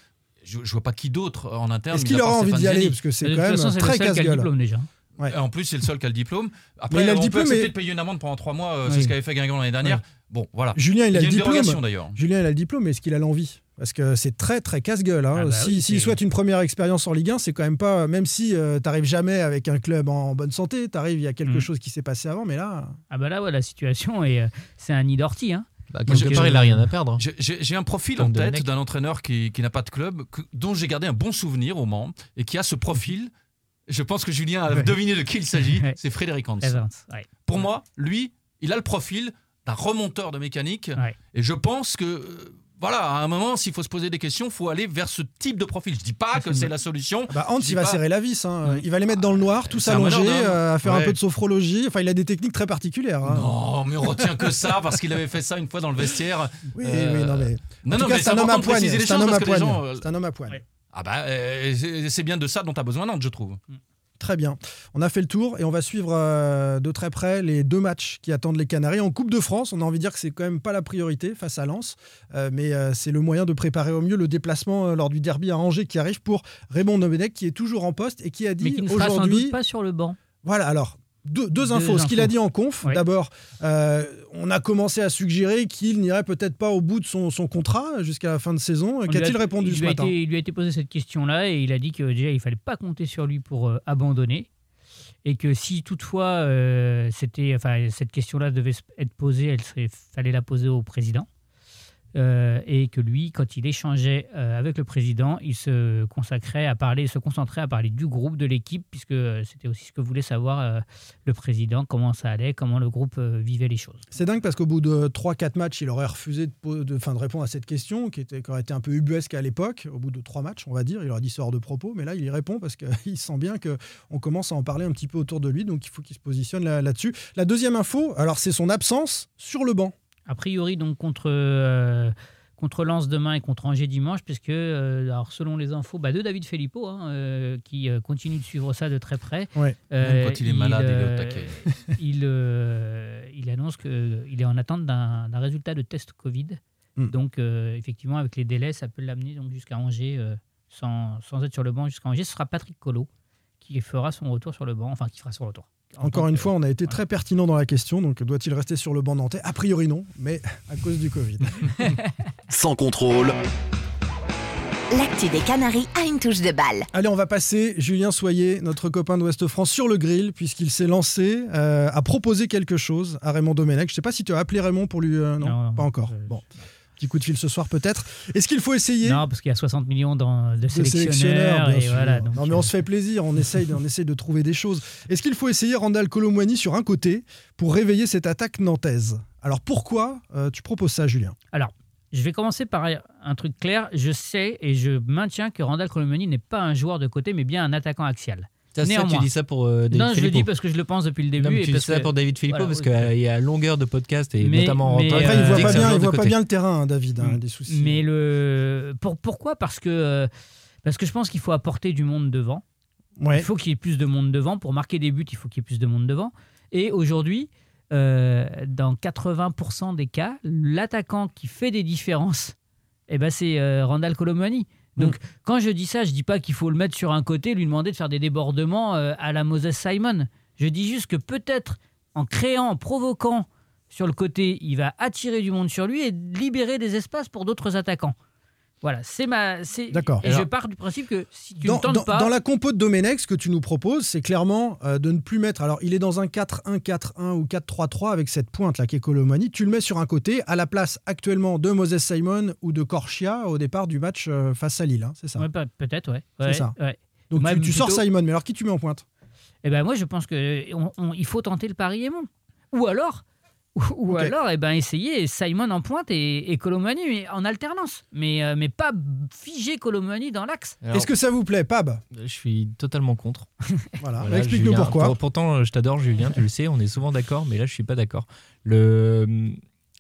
je, je vois pas qui d'autre en interne. Est-ce qu'il aura envie d'y aller? Ziani. Parce que c'est quand même façon, le très seul qui a le casse-gueule. diplôme déjà. Ouais. En plus, c'est le seul qui a le diplôme. Mais Après, il a le on diplôme, peut mais- accepter de payer une amende pendant trois mois. euh, Oui. C'est ce qu'avait fait Guingamp l'année dernière. Bon, voilà. Julien, il a, Il le diplôme. d'ailleurs. Julien, il a le diplôme, mais est-ce qu'il a l'envie? Parce que c'est très, très casse-gueule. hein. Ah bah si, oui, S'il souhaite une première expérience en Ligue 1, c'est quand même pas. Même si tu t'arrives jamais avec un club en bonne santé, t'arrives, il y a quelque Mm. chose qui s'est passé avant, mais là. Ah bah là, ouais, la situation, est, euh, c'est un nid d'ortie. Hein. Bah, Moi, part, il a rien à perdre. J'ai- J'ai un profil Comme en tête d'un entraîneur qui, qui n'a pas de club, que- dont j'ai gardé un bon souvenir au Mans, et qui a ce profil. Je pense que Julien a Ouais. deviné de qui il s'agit. Ouais. C'est Frédéric Hans. Ouais. Pour moi, lui, il a le profil d'un remonteur de mécanique. Ouais. Et je pense que, euh, voilà, à un moment, s'il faut se poser des questions, il faut aller vers ce type de profil. Je dis pas Ah, que c'est la solution. Bah, Hans, il va pas- serrer la vis. hein. Mm. Il va les mettre dans le noir, allongés, malade, hein. euh, à faire un peu de sophrologie. Enfin, il a des techniques très particulières. hein. Non, mais on retient que ça parce qu'il avait fait ça une fois dans le vestiaire. Oui, Euh, oui, non, mais. Non, en non, tout cas, c'est un homme à poigne. C'est un homme à poigne. gens, C'est un homme à poigne. Ouais. Ah bah, euh, c'est bien de ça dont tu as besoin, Nantes, je trouve. Très bien. On a fait le tour et on va suivre euh, de très près les deux matchs qui attendent les Canaries. En Coupe de France, on a envie de dire que c'est quand même pas la priorité face à Lens, euh, mais euh, c'est le moyen de préparer au mieux le déplacement lors du derby à Angers qui arrive pour Raymond Domenech qui est toujours en poste et qui a dit aujourd'hui. pas sur le banc. Voilà, alors. Deux, deux Deux infos. Ce qu'il a dit en conf, d'abord, euh, on a commencé à suggérer qu'il n'irait peut-être pas au bout de son, son contrat jusqu'à la fin de saison. Qu'a-t-il répondu il ce matin été- Il lui a été posé cette question-là et il a dit que déjà il fallait pas compter sur lui pour euh, abandonner et que si toutefois euh, c'était, enfin cette question-là devait être posée, serait, fallait la poser au président. Euh, et que lui, quand il échangeait euh, avec le président, il se consacrait à parler, se concentrait à parler du groupe, de l'équipe, puisque euh, c'était aussi ce que voulait savoir le président, comment ça allait, comment le groupe vivait les choses. C'est dingue parce qu'au bout de 3-4 matchs, il aurait refusé de, de, répondre à cette question qui, était, qui aurait été un peu ubuesque à l'époque. Au bout de 3 matchs, on va dire, il aurait dit ça hors de propos, mais là, il y répond parce qu'il sent bien qu'on commence à en parler un petit peu autour de lui, donc il faut qu'il se positionne là- là-dessus. La deuxième info, alors c'est son absence sur le banc. A priori, donc contre, euh, contre Lens demain et contre Angers dimanche, puisque, euh, alors, selon les infos bah, de David Filippo, hein, euh, qui euh, continue de suivre ça de très près. Ouais. Même quand il est malade, il est au taquet. il, euh, il annonce qu'il est en attente d'un résultat de test Covid. Hmm. Donc, euh, effectivement, avec les délais, ça peut l'amener donc jusqu'à Angers, euh, sans, sans être sur le banc jusqu'à Angers. Ce sera Patrick Collot qui fera son retour sur le banc, enfin qui fera son retour. En Encore une fois, on a été très pertinent dans la question. Donc, doit-il rester sur le banc nantais? A priori, non, mais à cause du Covid. Sans contrôle, L'actu des Canaries a une touche de balle. Allez, on va passer Julien Soyer, notre copain d'Ouest France, sur le grill, puisqu'il s'est lancé euh, à proposer quelque chose à Raymond Domenech. Je ne sais pas si tu as appelé Raymond pour lui. euh, non, Non, pas encore. je- Bon. Petit coup de fil ce soir peut-être. Est-ce qu'il faut essayer Non, parce qu'il y a 60 millions dans- de de sélectionneurs. bien et sûr. voilà, donc, non, mais on se fait plaisir, on essaye, on essaye de trouver des choses. Est-ce qu'il faut essayer Randall Colomwani sur un côté pour réveiller cette attaque nantaise? Alors pourquoi euh, tu proposes ça, Julien? Alors, je vais commencer par un truc clair. Je sais et je maintiens que Randall Colomani n'est pas un joueur de côté, mais bien un attaquant axial. Ça, tu dis ça pour euh, David non, je le Filippo. dis parce que je le pense depuis le début. Non, mais et tu dis parce ça que- pour David Filippo voilà, parce oui. qu'il y a longueur de podcast et Mais- notamment en mais, temps. Après, il Euh, voit que pas bien, il de voit pas côté. bien le terrain, hein, David, hein, des soucis. Mais le pour, pourquoi? Parce que euh, parce que je pense qu'il faut apporter du monde devant. Ouais. Il faut qu'il y ait plus de monde devant pour marquer des buts. Il faut qu'il y ait plus de monde devant. Et aujourd'hui, euh, dans 80% des cas, l'attaquant qui fait des différences, eh ben c'est euh, Randall Colomani. Donc Mm. quand je dis ça, je dis pas qu'il faut le mettre sur un côté, lui demander de faire des débordements euh, à la Moses Simon. Je dis juste que peut-être en créant, en provoquant sur le côté, il va attirer du monde sur lui et libérer des espaces pour d'autres attaquants. Voilà, c'est ma. c'est- D'accord. Et je pars du principe que si tu Dans, ne tentes dans- pas. dans la compo de Domenech, ce que tu nous proposes, c'est clairement euh, de ne plus mettre. Alors, il est dans un 4-1-4-1 ou 4-3-3 avec cette pointe là qui est Colomani. Tu le mets sur un côté, à la place actuellement de Moses Simon ou de Corchia au départ du match euh, face à Lille. hein, c'est ça. Ouais, pe- peut-être, ouais. C'est ça. ouais. Donc, Moi, tu, tu sors Simon, mais alors qui tu mets en pointe? Eh ben moi, je pense que on- on- il faut tenter le pari aimant. Ou alors, ou, alors, eh ben essayer Simon en pointe et, et Colomani en alternance, mais euh, mais pas figer Colomani dans l'axe. Est-ce que ça vous plaît, Pab? Je suis totalement contre. Voilà, Voilà, explique-nous pourquoi. Pour- pourtant, je t'adore, Julien, tu le sais, on est souvent d'accord, mais là, je suis pas d'accord. Le,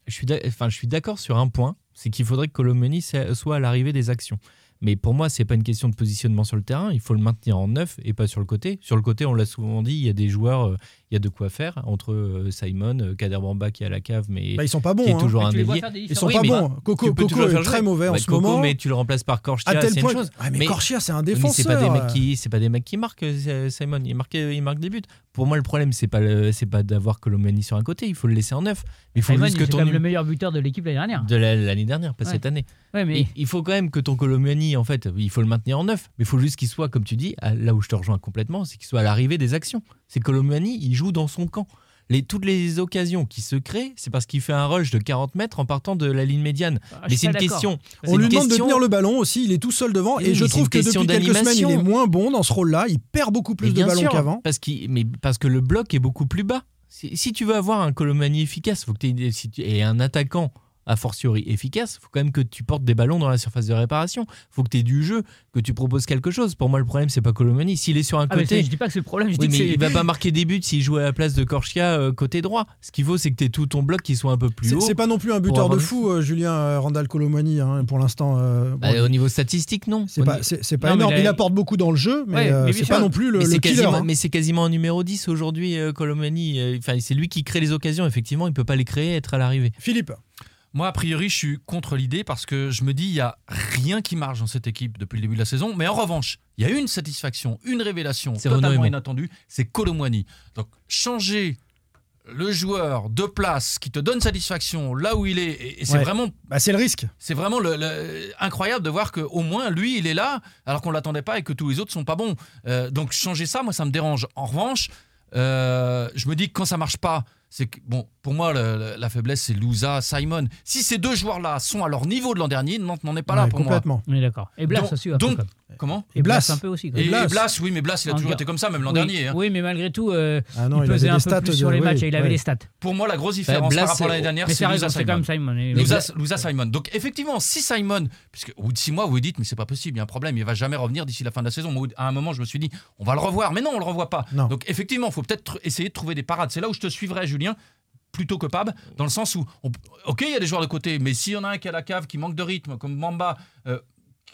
je suis, d'a- enfin, je suis d'accord sur un point, c'est qu'il faudrait que Colomeni soit à l'arrivée des actions. Mais pour moi, c'est pas une question de positionnement sur le terrain. Il faut le maintenir en neuf et pas sur le côté. Sur le côté, on l'a souvent dit, il y a des joueurs, euh, il y a de quoi faire entre euh, Simon, euh, Kader Bamba qui est à la cave, mais Bah, ils sont pas bons. qui est hein. toujours un tu les vois ailier. faire des Ils sont Oui, pas bons. Coco, Coco est faire très mauvais en ce Coco, moment. mais tu le remplaces par À Korchia, tel c'est point. une chose. Ah, mais, Mais- Corchia, c'est un défenseur. c'est pas des mecs qui c'est pas des mecs qui marquent euh, Simon il marque il marque des buts pour moi le problème c'est pas c'est pas d'avoir Colomani sur un côté il faut le laisser en neuf mais il faut Simon, juste que c'est ton quand même le meilleur buteur de l'équipe l'année dernière. de la- l'année dernière pas Ouais. cette année Ouais, mais Et il faut quand même que ton Colomani en fait il faut le maintenir en neuf mais il faut juste qu'il soit comme tu dis à- là où je te rejoins complètement c'est qu'il soit à l'arrivée des actions c'est Colomani il joue dans son camp les, toutes les occasions qui se créent, c'est parce qu'il fait un rush de 40 mètres en partant de la ligne médiane. Ah, mais c'est une question. On lui demande de tenir le ballon aussi, il est tout seul devant. Et je trouve que depuis quelques semaines, il est moins bon dans ce rôle-là. Il perd beaucoup plus de ballons qu'avant. Parce, mais parce que le bloc est beaucoup plus bas. Si, si tu veux avoir un Colomani efficace, faut que si tu- et un attaquant a fortiori efficace, faut quand même que tu portes des ballons dans la surface de réparation. faut que tu aies du jeu, que tu proposes quelque chose. Pour moi, le problème, c'est pas Colomani. S'il est sur un Ah, côté. je dis pas que c'est le problème, je Oui, dis mais que c'est- il va pas marquer des buts s'il joue à la place de Korchia euh, côté droit. Ce qu'il faut, c'est que tu aies tout ton bloc qui soit un peu plus C'est haut. c'est pas non plus un buteur de fou, euh, Julien euh, Randall Colomani, hein, pour l'instant. euh, bon, Bah, il- au niveau statistique, non. c'est pas, c'est- pas Non, énorme. là, il il- apporte beaucoup dans le jeu, mais Ouais, euh, mais c'est pas non plus le, mais le killer. hein. mais c'est quasiment un numéro 10 aujourd'hui, euh, Colomani. Enfin, c'est lui qui crée les occasions. Effectivement, il peut pas les créer, être à l'arrivée. Philippe, Moi, a priori, je suis contre l'idée parce que je me dis, il n'y a rien qui marche dans cette équipe depuis le début de la saison. Mais en revanche, il y a une satisfaction, une révélation totalement inattendue, c'est Colomwani. Donc, changer le joueur de place qui te donne satisfaction là où il est, et, et c'est Ouais. vraiment bah, c'est le risque. c'est vraiment le, le- incroyable de voir qu'au moins lui, il est là, alors qu'on ne l'attendait pas et que tous les autres sont pas bons. Euh, donc changer ça, moi, ça me dérange. En revanche, euh, je me dis que quand ça marche pas, c'est que, bon, pour moi, le- la faiblesse, c'est Louza, Simon. Si ces deux joueurs-là sont à leur niveau de l'an dernier, Nantes n'en est pas là pour moi. complètement. On est d'accord. Et Blas Donc- aussi, donc-. Comment Et Blas Blas. un peu aussi. et, Blas. Oui, mais Blas, il a En toujours été comme ça, même l'an Oui, dernier. hein. Oui, mais malgré tout, euh, Ah non, il il pesait un peu stats plus de- sur les oui, matchs et il avait ouais. les stats. Pour moi, la grosse différence Blas, par rapport à c'est- l'année dernière, c'est Simon. comme Simon. Et- Simon. Donc effectivement, si Simon, puisque au bout de six mois, vous vous dites, mais c'est pas possible, il y a un problème, il va jamais revenir d'ici la fin de la saison. Moi, à un moment, je me suis dit, on va le revoir, mais non, on le revoit pas. Non. Donc effectivement, il faut peut-être tr- essayer de trouver des parades. C'est là où je te suivrai, Julien. plutôt que Pab, dans le sens où, on- ok, il y a des joueurs de côté, mais s'il y en a un qui a la cave, qui manque de rythme, comme Mamba, euh,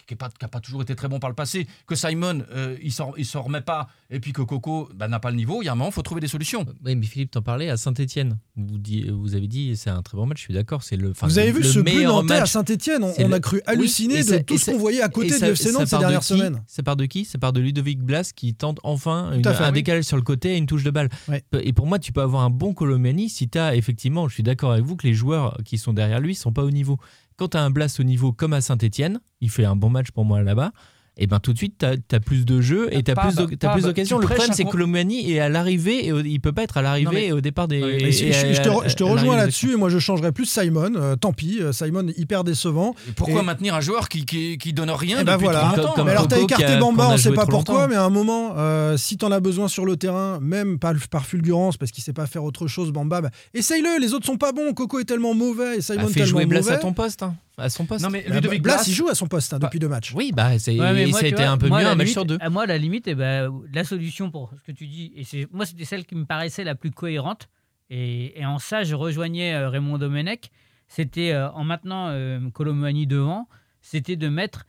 qui n'a pas, toujours été très bon par le passé, que Simon, euh, il ne il s'en remet pas, et puis que Coco bah, n'a pas le niveau, il y a un moment, il faut trouver des solutions. Oui, mais Philippe, t'en parlais à Saint-Etienne. Vous, vous avez dit c'est un très bon match, je suis d'accord. C'est le. Vous avez le- vu le ce but meilleur nantais à. Saint-Etienne On, C'est on le- a cru Oui, halluciner de tout ce qu'on voyait à côté ça- du FC Nantes ces de dernières qui semaines. Ça part de qui Ça part de Ludovic Blas qui tente enfin une- fait, un oui. décalage sur le côté et une touche de balle. Ouais. Et pour moi, tu peux avoir un bon Colomani si tu as effectivement, je suis d'accord avec vous, que les joueurs qui sont derrière lui sont pas au niveau. Quand tu as un Blas au niveau comme à Saint-Etienne, il fait un bon match pour moi là-bas. Et ben tout de suite, tu as, plus de jeux et tu as Pab, plus t'as Pab, plus d'occasions. tu Le problème, c'est que Colomani est à l'arrivée et au- il peut pas être à l'arrivée mais- et au départ des. Et et je, je- à- je te, je rejoins là-dessus et moi je changerais plus Simon. euh, tant pis, euh, Simon hyper décevant. Et pourquoi Et- maintenir un joueur qui, qui, qui donne rien Eh ben depuis voilà. 30 Comme- ans comme Mais alors t'as écarté a- Bamba, on sait joué pas pourquoi, longtemps. mais à un moment, euh, si t'en as besoin sur le terrain, même par, par fulgurance, parce qu'il sait pas faire autre chose, Bamba, bah, essaye-le. Les autres sont pas bons. Coco est tellement mauvais et Simon Bah, fais tellement jouer Blas mauvais. à ton poste, hein, à son poste. Non, mais Bah, Ludovic Blas, Blas, il joue à son poste hein, depuis deux matchs. Oui, bah c'est mais moi, ça a été vois, un peu moi, mieux un match limite- sur deux. À moi, la limite, eh ben, la solution pour ce que tu dis, et c'est moi, c'était celle qui me paraissait la plus cohérente. Et, et en ça, je rejoignais euh, Raymond Domenech. C'était euh, en maintenant euh, Colomani devant, c'était de mettre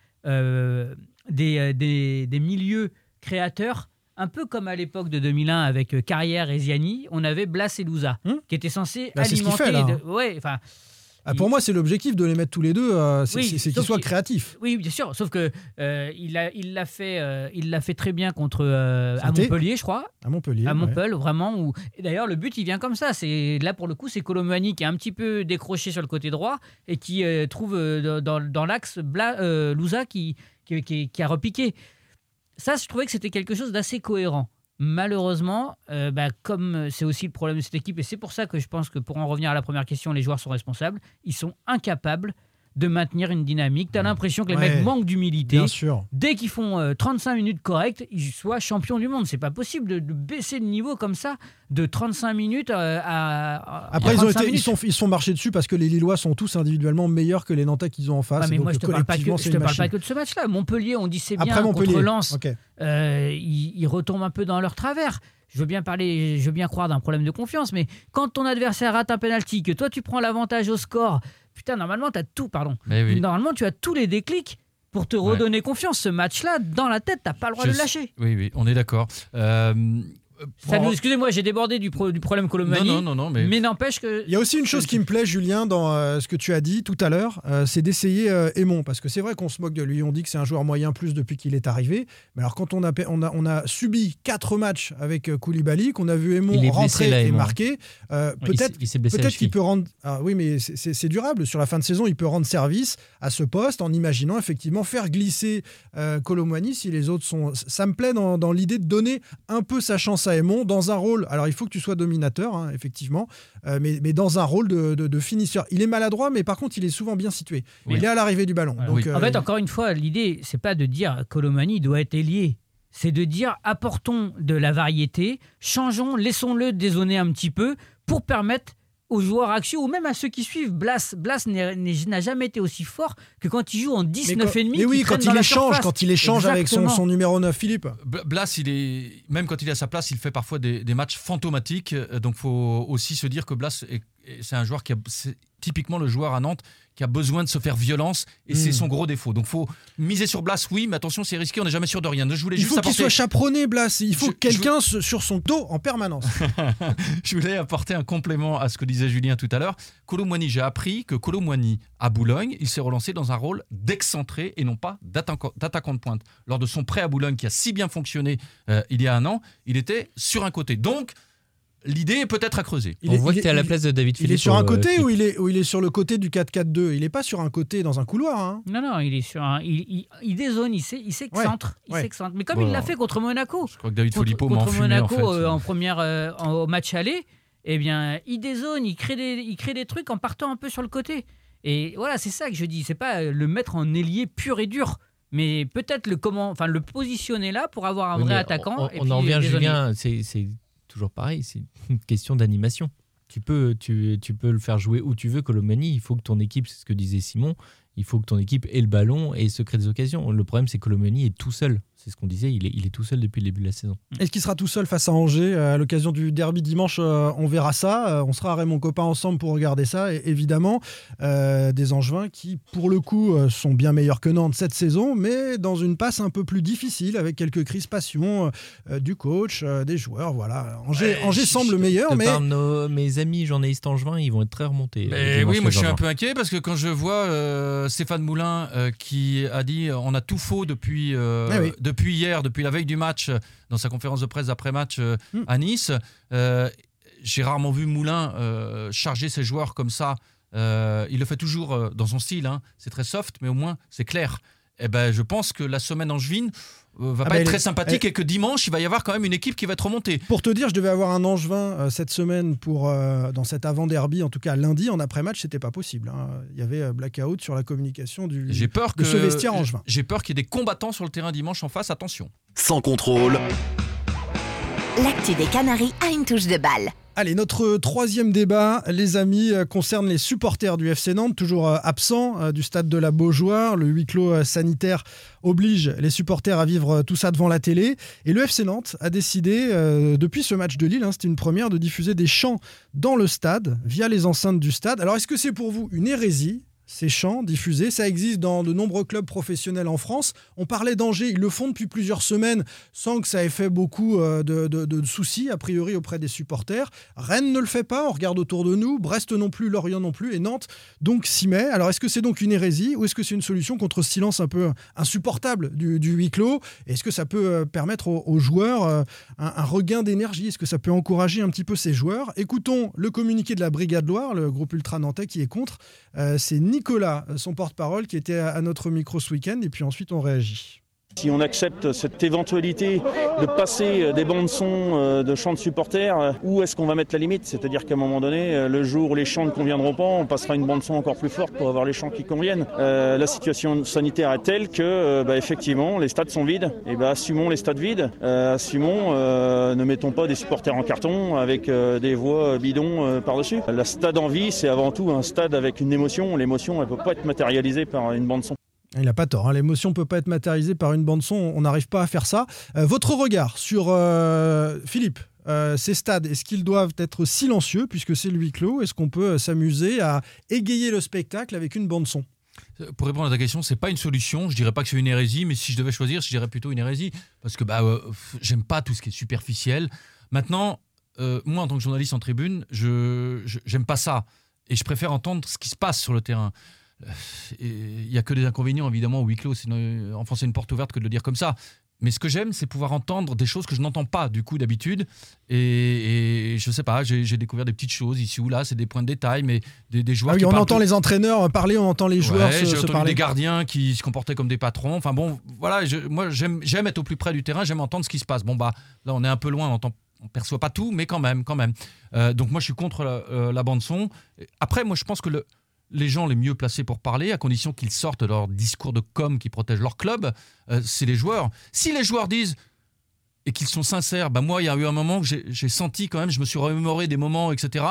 des, des, des milieux créateurs. Un peu comme à l'époque de 2001 avec Carrière et Ziani, on avait Blas et Louza, Hmm. qui étaient censés Bah, alimenter. fait, de- ouais, enfin, Ah, pour moi, c'est l'objectif de les mettre tous les deux. euh, c'est Oui, qu'ils soient créatifs. Oui, bien sûr. Sauf que euh, il l'a fait, euh, il l'a fait très bien contre euh, à. Montpellier, je crois. À Montpellier. À ouais. Montpellier, vraiment. Où... D'ailleurs, le but, il vient comme ça. C'est là pour le coup, c'est Colomani qui est un petit peu décroché sur le côté droit et qui trouve dans, dans l'axe Bla- Louza qui, qui, qui- qui a repiqué. Ça, je trouvais que c'était quelque chose d'assez cohérent. Malheureusement, euh, bah, comme c'est aussi le problème de cette équipe, et c'est pour ça que je pense que pour en revenir à la première question, les joueurs sont responsables, ils sont incapables de maintenir une dynamique. Tu as l'impression que les Ouais, mecs manquent d'humilité. Bien sûr. Dès qu'ils font euh, 35 minutes correctes, ils soient champions du monde. C'est pas possible de, de baisser le niveau comme ça de 35 minutes euh, à, à- Après, ils, ont 35 été, ils, sont, ils sont marchés dessus parce que les Lillois sont tous individuellement meilleurs que les Nantais qu'ils ont en face. Ouais, mais et donc, moi, je te parle pas que, je te parle pas que de ce match-là. Montpellier, on dit c'est bien Après Montpellier. contre Lens. Ok. euh, ils, ils retombent un peu dans leur travers. Je veux bien parler, je veux bien croire d'un problème de confiance, mais quand ton adversaire rate un penalty, que toi tu prends l'avantage au score, putain, normalement tu as tout, pardon. Mais oui. Normalement tu as tous les déclics pour te redonner confiance. Ce match-là, dans la tête, t'as pas le droit Je de sais- lâcher. Oui, oui, on est d'accord. Euh, Ça nous- Excusez-moi, j'ai débordé du, pro- du problème Colomani. Non, non, non, non, mais- n'empêche que. Il y a aussi une chose qui me plaît, Julien, dans euh, ce que tu as dit tout à l'heure, euh, c'est d'essayer euh, Aymon. Parce que c'est vrai qu'on se moque de lui, on dit que c'est un joueur moyen plus depuis qu'il est arrivé. Mais alors, quand on a, on a, on a subi quatre matchs avec euh, Koulibaly, qu'on a vu Il Aymon est blessé, rentrer là, et marquer, euh, peut-être qu'il peut rendre. Ah, oui, mais c'est- durable. Sur la fin de saison, il peut rendre service à ce poste en imaginant effectivement faire glisser euh, Colomwani si les autres sont. Ça me plaît dans, dans l'idée de donner un peu sa chance à Aymon dans un rôle. Alors, il faut que tu sois dominateur, hein, effectivement, euh, mais, mais dans un rôle de, de- de finisseur. Il est maladroit, mais par contre, il est souvent bien situé. Oui. Il est à l'arrivée du ballon. Donc, euh, en fait, encore une fois, l'idée, c'est pas de dire Colomani doit être ailier. C'est de dire apportons de la variété, changeons, laissons-le dézoner un petit peu pour permettre aux joueurs axiaux ou même à ceux qui suivent. Blas, Blas n'a jamais été aussi fort que quand il joue en mais 19 quand- et demi. mais oui, quand il échange, quand il échange avec son, numéro 9, Philippe. Blas, il est, même quand il est à sa place, il fait parfois des, des matchs fantomatiques. Euh, Donc, faut aussi se dire que Blas, est- c'est un joueur qui a, c'est typiquement le joueur à Nantes qui a besoin de se faire violence et c'est son gros défaut. Donc, faut miser sur Blas, oui, mais attention, c'est risqué, on n'est jamais sûr de rien. Je voulais Il juste faut qu'il soit chaperonné, Blas. Il faut Je- quelqu'un sur son dos en permanence. je voulais apporter un complément à ce que disait Julien tout à l'heure. Colomwani, j'ai appris que Colomwani, à Boulogne, il s'est relancé dans un rôle d'excentré et non pas d'attaquant d'attaquant de pointe. Lors de son prêt à Boulogne, qui a si bien fonctionné euh, il y a un an, il était sur un côté. Donc, l'idée est peut-être à creuser. Il On est- voit que tu es à la place de David Il est Philippe. sur un euh, côté Philippe. ou il est, ou il est sur le côté du 4-4-2 Il n'est pas sur un côté dans un couloir. hein. Non, non, il est sur un. Il, il, il dézone, il s'excentre. il ouais. s'excentre. Mais comme Bon. il l'a fait contre Monaco. Je crois que David contre, Filippo m'a contre Monaco en fait. euh, en première, euh, en- au match aller, eh bien, il dézone, il crée, des, il crée des trucs en partant un peu sur le côté. Et voilà, c'est ça que je dis. C'est pas euh, le mettre en ailier pur et dur, mais peut-être le comment, enfin le positionner là pour avoir un Oui, vrai attaquant. On, et on puis en revient. Julien, c'est toujours pareil, c'est une question d'animation. Tu peux, tu, peux le faire jouer où tu veux, Colomani. Il faut que ton équipe, c'est ce que disait Simon, il faut que ton équipe ait le ballon et se crée des occasions. Le problème, c'est que Colomani est tout seul. C'est ce qu'on disait, il est, il est tout seul depuis le début de la saison. Est-ce qu'il sera tout seul face à Angers euh, à l'occasion du derby dimanche euh, On verra ça. Euh, on sera Raymond Copain ensemble pour regarder ça. Et évidemment, euh, des Angevins qui, pour le coup, sont bien meilleurs que Nantes cette saison, mais dans une passe un peu plus difficile avec quelques crispations euh, du coach, euh, des joueurs. Voilà. Angers, Angers semble meilleur, De mais par nos- mes amis journalistes angevins, ils vont être très remontés. Mais oui, moi je suis un peu inquiet parce que quand je vois euh, Stéphane Moulin euh, qui a dit on a tout faux depuis, oui. depuis hier, depuis la veille du match, euh, dans sa conférence de presse d'après-match euh, Hmm. à Nice, euh, j'ai rarement vu Moulin charger ses joueurs comme ça. Il le fait toujours dans son style, hein. c'est très soft, mais au moins c'est clair. Et ben, je pense que la semaine angevine va Ah pas bah, être très est- sympathique elle- et que dimanche il va y avoir quand même une équipe qui va être remontée. Pour te dire, je devais avoir un Angevin euh, cette semaine pour euh, dans cet avant-derby, en tout cas lundi en après-match, c'était pas possible. hein. Il y avait euh, blackout sur la communication du J'ai peur de que ce vestiaire Angevin. j'ai peur qu'il y ait des combattants sur le terrain dimanche en face. Attention. Sans contrôle, L'actu des Canaries a une touche de balle. Allez, notre troisième débat, les amis, euh, concerne les supporters du FC Nantes, toujours euh, absents euh, du stade de la Beaujoire. Le huis clos sanitaire oblige les supporters à vivre tout ça devant la télé. Et le FC Nantes a décidé, depuis ce match de Lille, hein, c'était une première, de diffuser des chants dans le stade, via les enceintes du stade. Alors, est-ce que c'est pour vous une hérésie ces chants diffusés, ça existe dans de nombreux clubs professionnels en France. On parlait d'Angers, ils le font depuis plusieurs semaines sans que ça ait fait beaucoup euh, de, soucis, a priori, auprès des supporters. Rennes ne le fait pas, on regarde autour de nous. Brest non plus, Lorient non plus, et Nantes donc s'y met. Alors est-ce que c'est donc une hérésie ou est-ce que c'est une solution contre ce silence un peu insupportable du, huis clos? Est-ce que ça peut euh, permettre aux, joueurs euh, un, regain d'énergie? Est-ce que ça peut encourager un petit peu ces joueurs? Écoutons le communiqué de la Brigade Loire, le groupe ultra nantais qui est contre. Euh, c'est Nicolas, son porte-parole, qui était à, à notre micro ce week-end, et puis ensuite on réagit. Si on accepte cette éventualité de passer euh, des bandes son euh, de chants de supporters, euh, où est-ce qu'on va mettre la limite? C'est-à-dire qu'à un moment donné, le jour où les chants ne conviendront pas, on passera une bande son encore plus forte pour avoir les chants qui conviennent. La situation sanitaire est telle que, bah, effectivement, les stades sont vides. Et bah, assumons les stades vides. Euh, assumons, ne mettons pas des supporters en carton avec des voix bidons par-dessus. La stade en vie, c'est avant tout un stade avec une émotion. L'émotion, elle peut pas être matérialisée par une bande son. Il n'a pas tort, hein, l'émotion ne peut pas être matérialisée par une bande-son, on n'arrive pas à faire ça. Euh, votre regard sur euh, Philippe euh, ces stades, est-ce qu'ils doivent être silencieux puisque c'est le huis clos? Est-ce qu'on peut euh, s'amuser à égayer le spectacle avec une bande-son Pour répondre à ta question, c'est pas une solution. Je dirais pas que c'est une hérésie, mais si je devais choisir, je dirais plutôt une hérésie parce que bah j'aime pas tout ce qui est superficiel. Maintenant, moi en tant que journaliste en tribune, je je- j'aime pas ça et je préfère entendre ce qui se passe sur le terrain. Euh, Il y a que des inconvénients évidemment au huis clos, euh, enfoncer une porte ouverte que de le dire comme ça. Mais ce que j'aime, c'est pouvoir entendre des choses que je n'entends pas du coup d'habitude. Et, et je sais pas, j'ai découvert des petites choses ici ou là, c'est des points de détail, mais des, des joueurs Ah oui, qui on entend tout- les entraîneurs parler, on entend les joueurs Ouais, se, se parler. des gardiens qui se comportaient comme des patrons. Enfin bon, voilà, je- moi j'aime j'aime être au plus près du terrain, j'aime entendre ce qui se passe. Bon bah là on est un peu loin, on entend on perçoit pas tout, mais quand même, quand même. Euh, donc moi je suis contre la, euh, la bande son. Après moi je pense que le- les gens les mieux placés pour parler, à condition qu'ils sortent leur discours de com qui protège leur club, euh, c'est les joueurs. Si les joueurs disent et qu'ils sont sincères, bah moi il y a eu un moment que j'ai senti quand même, je me suis remémoré des moments, etc.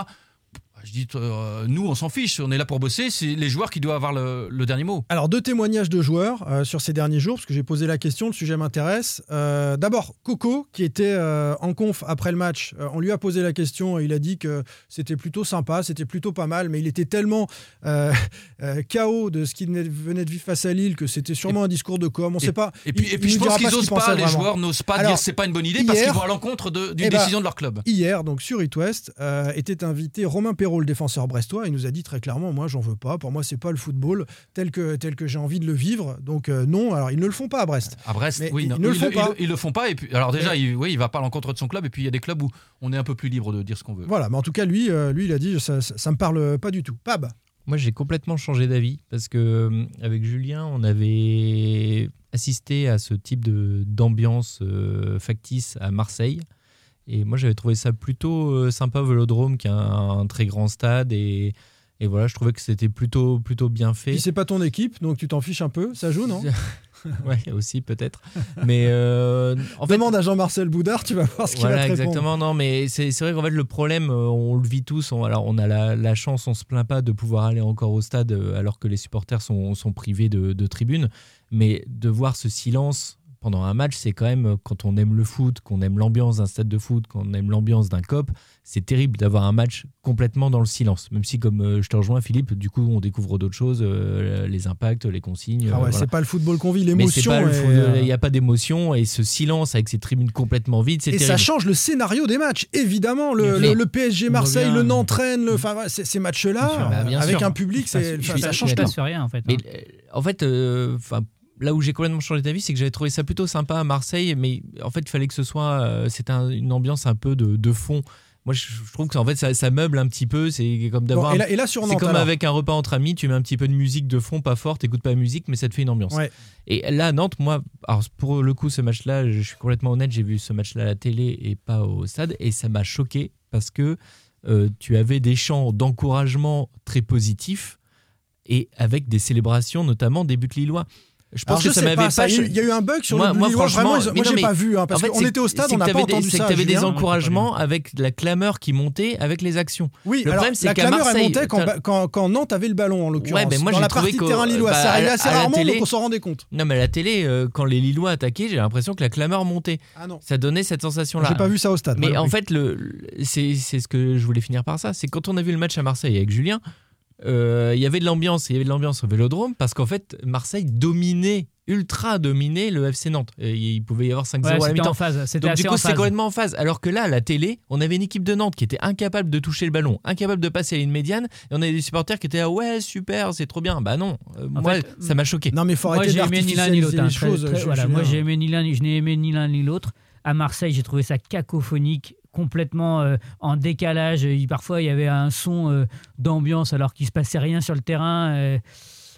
Je dis, euh, nous, on s'en fiche, on est là pour bosser, c'est les joueurs qui doivent avoir le, le dernier mot. Alors, deux témoignages de joueurs euh, sur ces derniers jours, parce que j'ai posé la question, le sujet m'intéresse. Euh, D'abord, Coco, qui était en conf après le match, on lui a posé la question et il a dit que c'était plutôt sympa, c'était plutôt pas mal, mais il était tellement KO de ce qu'il venait- de vivre face à Lille que c'était sûrement un discours de com. On et, sait pas. Et puis, il- et puis il je pense qu'ils n'osent pas, les vraiment. joueurs n'osent pas Alors, dire c'est pas une bonne idée parce qu'ils vont à l'encontre d'une eh ben, décision de leur club. Hier, donc sur It West, était invité Romain Perrault, le défenseur brestois. Il nous a dit très clairement Moi, j'en veux pas. Pour moi, c'est pas le football tel que, tel que j'ai envie de le vivre. Donc, euh, non. Alors, ils ne le font pas à Brest. À Brest, Mais oui, ils non, ne le ils, font ils- pas. ils le font pas. Et puis, alors déjà, Mais- il, oui, il va pas à l'encontre de son club. Et puis il y a des clubs où on est un peu plus libre de dire ce qu'on veut. Voilà, mais en tout cas, lui, euh, lui il a dit ça, ça, ça me parle pas du tout. Pab Moi, j'ai complètement changé d'avis parce que euh, avec Julien, on avait assisté à ce type de d'ambiance euh, factice à Marseille. Et moi, j'avais trouvé ça plutôt euh, sympa Vélodrome, qui est un, un très grand stade. Et, et voilà, je trouvais que c'était plutôt, plutôt bien fait. Puis c'est pas ton équipe, donc tu t'en fiches un peu. Ça joue, non? Ouais, aussi peut-être. Mais euh, en fait, Demande à Jean-Marcel Boudard, tu vas voir ce qu'il voilà, va te répondre. exactement. Non, mais c'est c'est vrai qu'en fait, le problème, euh, on le vit tous. On, alors, on a la, la chance, on se plaint pas de pouvoir aller encore au stade alors que les supporters sont, sont privés de, de tribunes. Mais de voir ce silence pendant un match, c'est quand même, euh, quand on aime le foot, qu'on aime l'ambiance d'un stade de foot, qu'on aime l'ambiance d'un COP, c'est terrible d'avoir un match complètement dans le silence. Même si, comme euh, je te rejoins, Philippe, du coup, on découvre d'autres choses, euh, les impacts, les consignes. Ah euh, ouais, voilà. c'est pas le football qu'on vit, l'émotion. Il n'y a pas d'émotion et ce silence avec ces tribunes complètement vides, c'est Et terrible. ça change le scénario des matchs, évidemment. Le, Mais- le- le PSG Marseille, le. Nantes Rennes, le- ces, ces matchs-là, Bien sûr, bah, bien avec sûr. un public, ça change tout. rien en fait. Mais hein. euh, en fait, euh, là où j'ai complètement changé d'avis, c'est que j'avais trouvé ça plutôt sympa à Marseille, mais en fait, il fallait que ce soit, euh, c'était un- une ambiance un peu de, de fond. Moi, je, je trouve que en fait, ça, ça meuble un petit peu. C'est comme d'avoir. Bon, et là- et là, sur c'est comme alors avec un repas entre amis. Tu mets un petit peu de musique de fond, pas forte. T'écoutes pas la musique, mais ça te fait une ambiance. Ouais. Et là, à Nantes, moi, alors pour le coup, ce match-là, je suis complètement honnête, j'ai vu ce match-là à la télé et pas au stade, et ça m'a choqué parce que euh, tu avais des chants d'encouragement très positifs et avec des célébrations, notamment des buts lillois. Je pense Alors, que ça m'avait pas, pas. il y a eu- un bug sur moi, le but moi, franchement, vraiment, moi, j'ai pas vu, hein, parce en fait, qu'on c'est- était au stade, c'est on que n'a pas t'avais entendu C'est ça, que tu avais des encouragements avec la clameur qui montait avec les actions. Oui, le problème, c'est la qu'à clameur, elle Marseille, montait quand, Nantes avait le ballon, en l'occurrence. Ouais, ben moi j'ai trouvé de terrain lillois. bah, ça arrivait assez rarement, donc on s'en rendait compte. Non, mais à la télé, euh, quand les Lillois attaquaient, j'ai l'impression que la clameur montait. Ah non. Ça donnait cette sensation-là. J'ai pas vu ça au stade. Mais en fait, c'est c'est ce que je voulais finir par ça. C'est quand on a vu le match à Marseille avec Julien, il y avait de l'ambiance. Il y avait de l'ambiance au Vélodrome parce qu'en fait, Marseille dominait, ultra dominait le FC Nantes. Et il pouvait y avoir 5-0 Ouais, à la c'était mi-temps. en phase, Donc du coup, c'est complètement en phase. Alors que là, à la télé, on avait une équipe de Nantes qui était incapable de toucher le ballon, incapable de passer à une médiane, et on avait des supporters qui étaient ah ouais super, c'est trop bien. Bah non, euh, moi fait, ça m'a choqué. Non, mais il faut Moi, j'ai aimé ni l'un ni l'autre. hein, voilà, moi, j'ai aimé ni l'un, ni- je n'ai aimé ni l'un ni l'autre. À Marseille, j'ai trouvé ça cacophonique, complètement euh, en décalage. Il- parfois, il y avait un son euh, d'ambiance alors qu'il se passait rien sur le terrain. euh.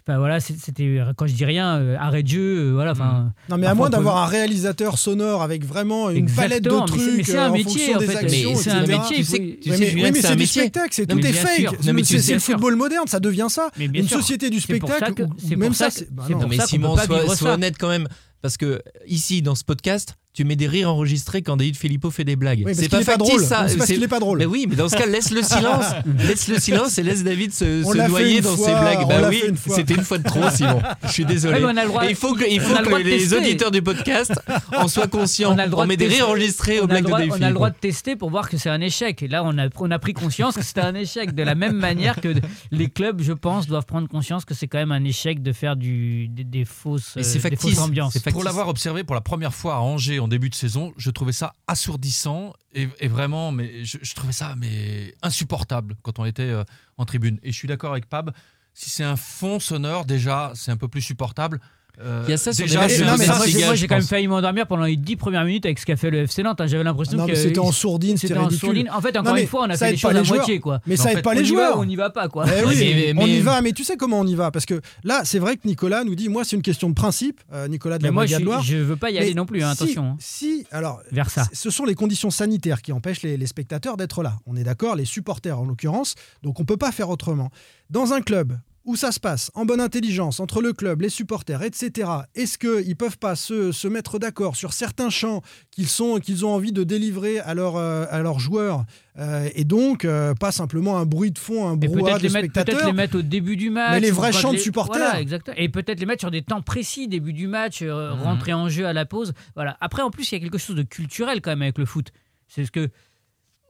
Enfin voilà, c'était quand je dis rien, euh, arrêt de jeu, euh, voilà. Enfin, Non, mais à moins d'avoir un réalisateur sonore avec vraiment une palette de trucs mais c'est un en métier, fonction en des fait. actions, Mais c'est un métier, Tu il sais, faut- tu Ouais, sais, mais, oui, c'est du métier. spectacle, c'est Non, tout mais est bien fake. C'est le football moderne, ça devient ça. Une sûr. société du spectacle, même ça, bah non. mais Simon, sois, honnête quand même. Parce que ici, dans ce podcast, tu mets des rires enregistrés quand David Filippo fait des blagues. Oui, c'est pas drôle. ça. C'est parce qu'il est pas drôle. Mais oui, mais dans ce cas, laisse le silence. laisse le silence et laisse David se, noyer dans fois, ses blagues. Bah oui, c'était une fois de trop, Simon. Je suis désolé. Ouais, mais on a le droit- Et il faut que, il faut les auditeurs du podcast en soient conscients. On a le droit on met de des tester. rires enregistrés On aux a le blagues de droit- David On a le droit de tester pour voir que c'est un échec. Et là, on a, on a pris conscience que c'était un échec. De la même manière que les clubs, je pense, doivent prendre conscience que c'est quand même un échec de faire du, des, des fausses, euh, des factice, fausses ambiances. c'est factice. Pour l'avoir observé pour la première fois à Angers en début de saison, je trouvais ça assourdissant et, vraiment, mais je, je trouvais ça mais insupportable quand on était euh, en tribune. Et je suis d'accord avec Pab. Si c'est un fond sonore, déjà, c'est un peu plus supportable. Euh, Il y a ça sur déjà, des Non, mais moi, j'ai- moi, je j'ai quand même failli m'endormir pendant les 10 premières minutes avec ce qu'a fait le FC Nantes. hein. J'avais l'impression Non, que mais c'était en sourdine, c'était en ridicule. sourdine. En fait, encore une fois, on a fait pas choses les à joueurs. moitié. Quoi. Mais ça aide fait, pas les y va joueurs. ou on n'y va pas. Quoi. Eh oui, Mais- mais- on y va, mais tu sais comment on y va Parce que là, c'est vrai que Nicolas nous dit, moi, c'est une question de principe, euh, Nicolas de Mais la moi, je, veux pas y aller non plus. hein, attention. hein. Si, alors, Vers ça. ce sont les conditions sanitaires qui empêchent les, les spectateurs d'être là. On est d'accord, les supporters en l'occurrence. Donc, on peut pas faire autrement. Dans un club où ça se passe? En bonne intelligence entre le club, les supporters, etc. Est-ce qu'ils peuvent pas se, se mettre d'accord sur certains chants qu'ils sont qu'ils ont envie de délivrer à, leur, euh, à leurs joueurs? Euh, et donc euh, pas simplement un bruit de fond, un brouhaha peut-être de les, mettre, peut-être spectateurs les mettre au début du match. Mais les vrais chants de les- supporters. Voilà, exactement. Et peut-être les mettre sur des temps précis, début du match, euh, Mhm. rentrer en jeu à la pause. Voilà. Après, en plus, il y a quelque chose de culturel quand même avec le foot. C'est ce que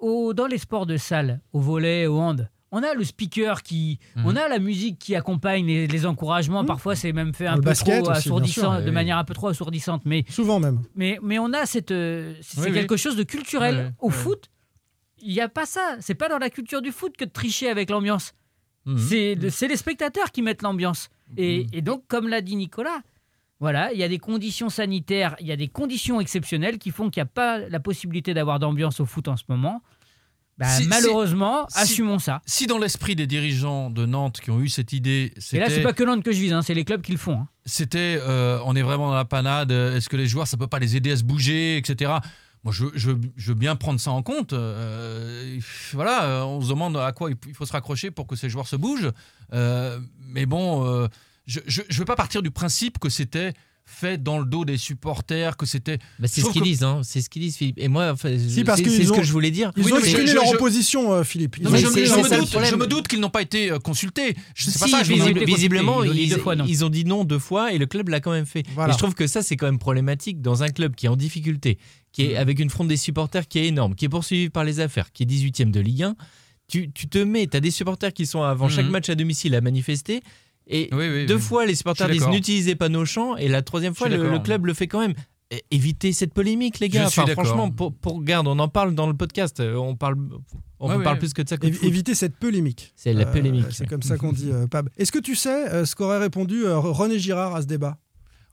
au- dans les sports de salle, au volet, au hand, on a le speaker qui, Mhm. on a la musique qui accompagne les, les encouragements. Parfois, c'est même fait un le peu trop aussi, assourdissant, sûr, de oui. manière un peu trop assourdissante. Mais Souvent même. mais, mais on a cette. euh, c'est Oui, c'est oui. quelque chose de culturel. Au foot, il n'y a pas ça. C'est pas dans la culture du foot que de tricher avec l'ambiance. Mhm. C'est le- c'est les spectateurs qui mettent l'ambiance. Et, et donc, comme l'a dit Nicolas, voilà, il y a des conditions sanitaires, il y a des conditions exceptionnelles qui font qu'il n'y a pas la possibilité d'avoir d'ambiance au foot en ce moment. Bah, Si- malheureusement, si- assumons ça. Si dans l'esprit des dirigeants de Nantes qui ont eu cette idée, Et là, c'est pas que Nantes que je vise, hein, c'est les clubs qui le font. hein. c'était euh, on est vraiment dans la panade, euh, est-ce que les joueurs ça peut pas les aider à se bouger, etc. Moi je, je, je veux bien prendre ça en compte. euh, voilà, on se demande à quoi il faut se raccrocher pour que ces joueurs se bougent. Euh, mais bon, je ne veux pas partir du principe que c'était fait dans le dos des supporters, que c'était. Bah, c'est ce qu'ils que- disent, hein. c'est ce qu'ils disent, Philippe. Et moi, enfin, Si, parce c'est ce ont- que je voulais dire. Ils Oui, ont exprimé leur je- opposition, euh, Philippe. Non, mais je, me doute, problème. je me doute qu'ils n'ont pas été euh, consultés. Je sais pas ça. visiblement, Ils fois, ont dit non deux fois et le club l'a quand même fait. Voilà. Et je trouve que ça, c'est quand même problématique dans un club qui est en difficulté, qui Mm. est avec une fronde des supporters qui est énorme, qui est poursuivi par les affaires, qui est 18e de Ligue 1. Tu, tu te mets, tu as des supporters qui sont avant chaque Mhm. match à domicile à manifester. Et Oui, oui, deux oui. fois, les supporters disent n'utilisez pas nos champs. Et la troisième fois, le, club le fait quand même. É- Évitez cette polémique, les Je gars. suis Enfin, franchement, pour, pour garde, on en parle dans le podcast. On parle, on Ouais, parle ouais. plus que de ça que de Évi- foot. Éviter cette polémique. C'est la Euh, polémique. c'est comme ça qu'on dit, euh, Pab. Est-ce que tu sais euh, ce qu'aurait répondu euh, René Girard à ce débat?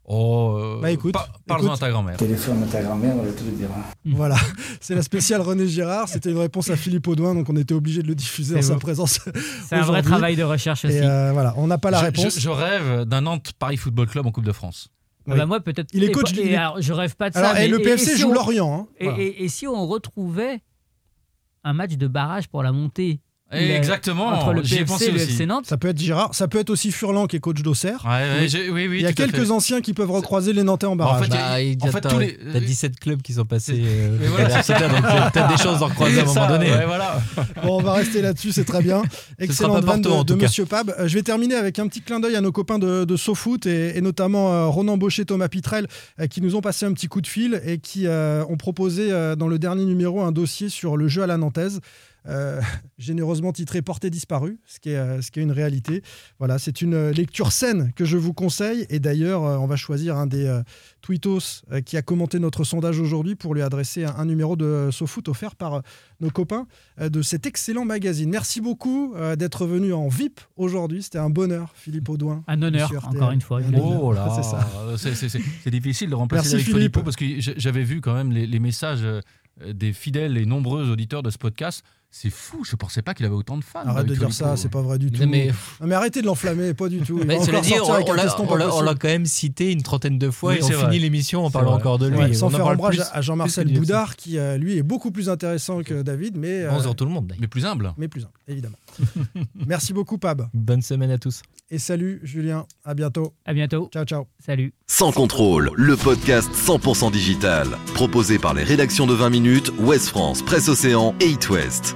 Oh, euh, Bah, écoute, par- Parle-en à ta grand-mère. Téléphone à ta grand-mère, elle te le dira. Voilà, c'est la spéciale René Girard. C'était une réponse à Philippe Audouin, donc on était obligé de le diffuser en sa présence. C'est un vrai travail de recherche aussi. Et euh, voilà, on n'a pas la Je- réponse. Je, je rêve d'un Nantes Paris Football Club en Coupe de France. Ah bah moi, peut-être. Il est et coach et il est- alors, je rêve pas de Alors, ça. et mais- le PFC si joue on- Lorient. hein. Et, Voilà. et- et si on retrouvait un match de barrage pour la montée La- exactement, entre le PFC pensé et le aussi. FC Nantes Ça peut être Girard, ça peut être aussi Furlan qui est coach d'Auxerre. Ouais, ouais, Oui. oui, oui, Il y a quelques fait. anciens qui peuvent recroiser les Nantais en barrage. fait, Bah, il y a- en fait, t'as- tous les- t'as 17 clubs qui sont passés euh, voilà, donc t'as peut-être des chances d'en recroiser à un moment donné. ouais, voilà. Bon, on va rester là-dessus, c'est très bien. pas vanne de, de. Monsieur Pab. Euh, Je vais terminer avec un petit clin d'œil à nos copains de, de SoFoot et, et notamment euh, Ronan Baucher, Thomas Pitrel, euh, qui nous ont passé un petit coup de fil et qui euh, ont proposé euh, dans le dernier numéro un dossier sur le jeu à la nantaise. Euh, généreusement titré Portée disparue, ce qui est, euh, ce qui est une réalité. Voilà, c'est une euh, lecture saine que je vous conseille. Et d'ailleurs, euh, on va choisir un des euh, tweetos euh, qui a commenté notre sondage aujourd'hui pour lui adresser un, un numéro de SoFoot offert par euh, nos copains euh, de cet excellent magazine. Merci beaucoup euh, d'être venu en VIP aujourd'hui. C'était un bonheur, Philippe Audouin. Un honneur, encore une fois. Oh là, C'est difficile de remplacer Merci, Eric Philippe. Philippot parce que j'avais vu quand même les, les messages des fidèles et nombreux auditeurs de ce podcast. C'est fou, je pensais pas qu'il avait autant de fans. Arrête de Eric dire ça, c'est pas vrai du tout. Non, mais- Non, mais arrêtez de l'enflammer, pas du tout. Il Mais va sortir on, l'a- quand même cité une trentaine de fois Oui, et on finit l'émission en parlant encore de lui. Sans On faire ombrage à Jean-Marcel Boudard, qui euh, lui est beaucoup plus intéressant que David, mais, Bon euh, tout le monde. d'ailleurs. Mais plus humble. mais plus humble, évidemment. Merci beaucoup, Pab. Bonne semaine à tous. Et salut, Julien. À bientôt. À bientôt. Ciao, ciao. Salut. Sans contrôle, le podcast 100% digital. Proposé par les rédactions de 20 minutes, Ouest France, Presse Océan et It West.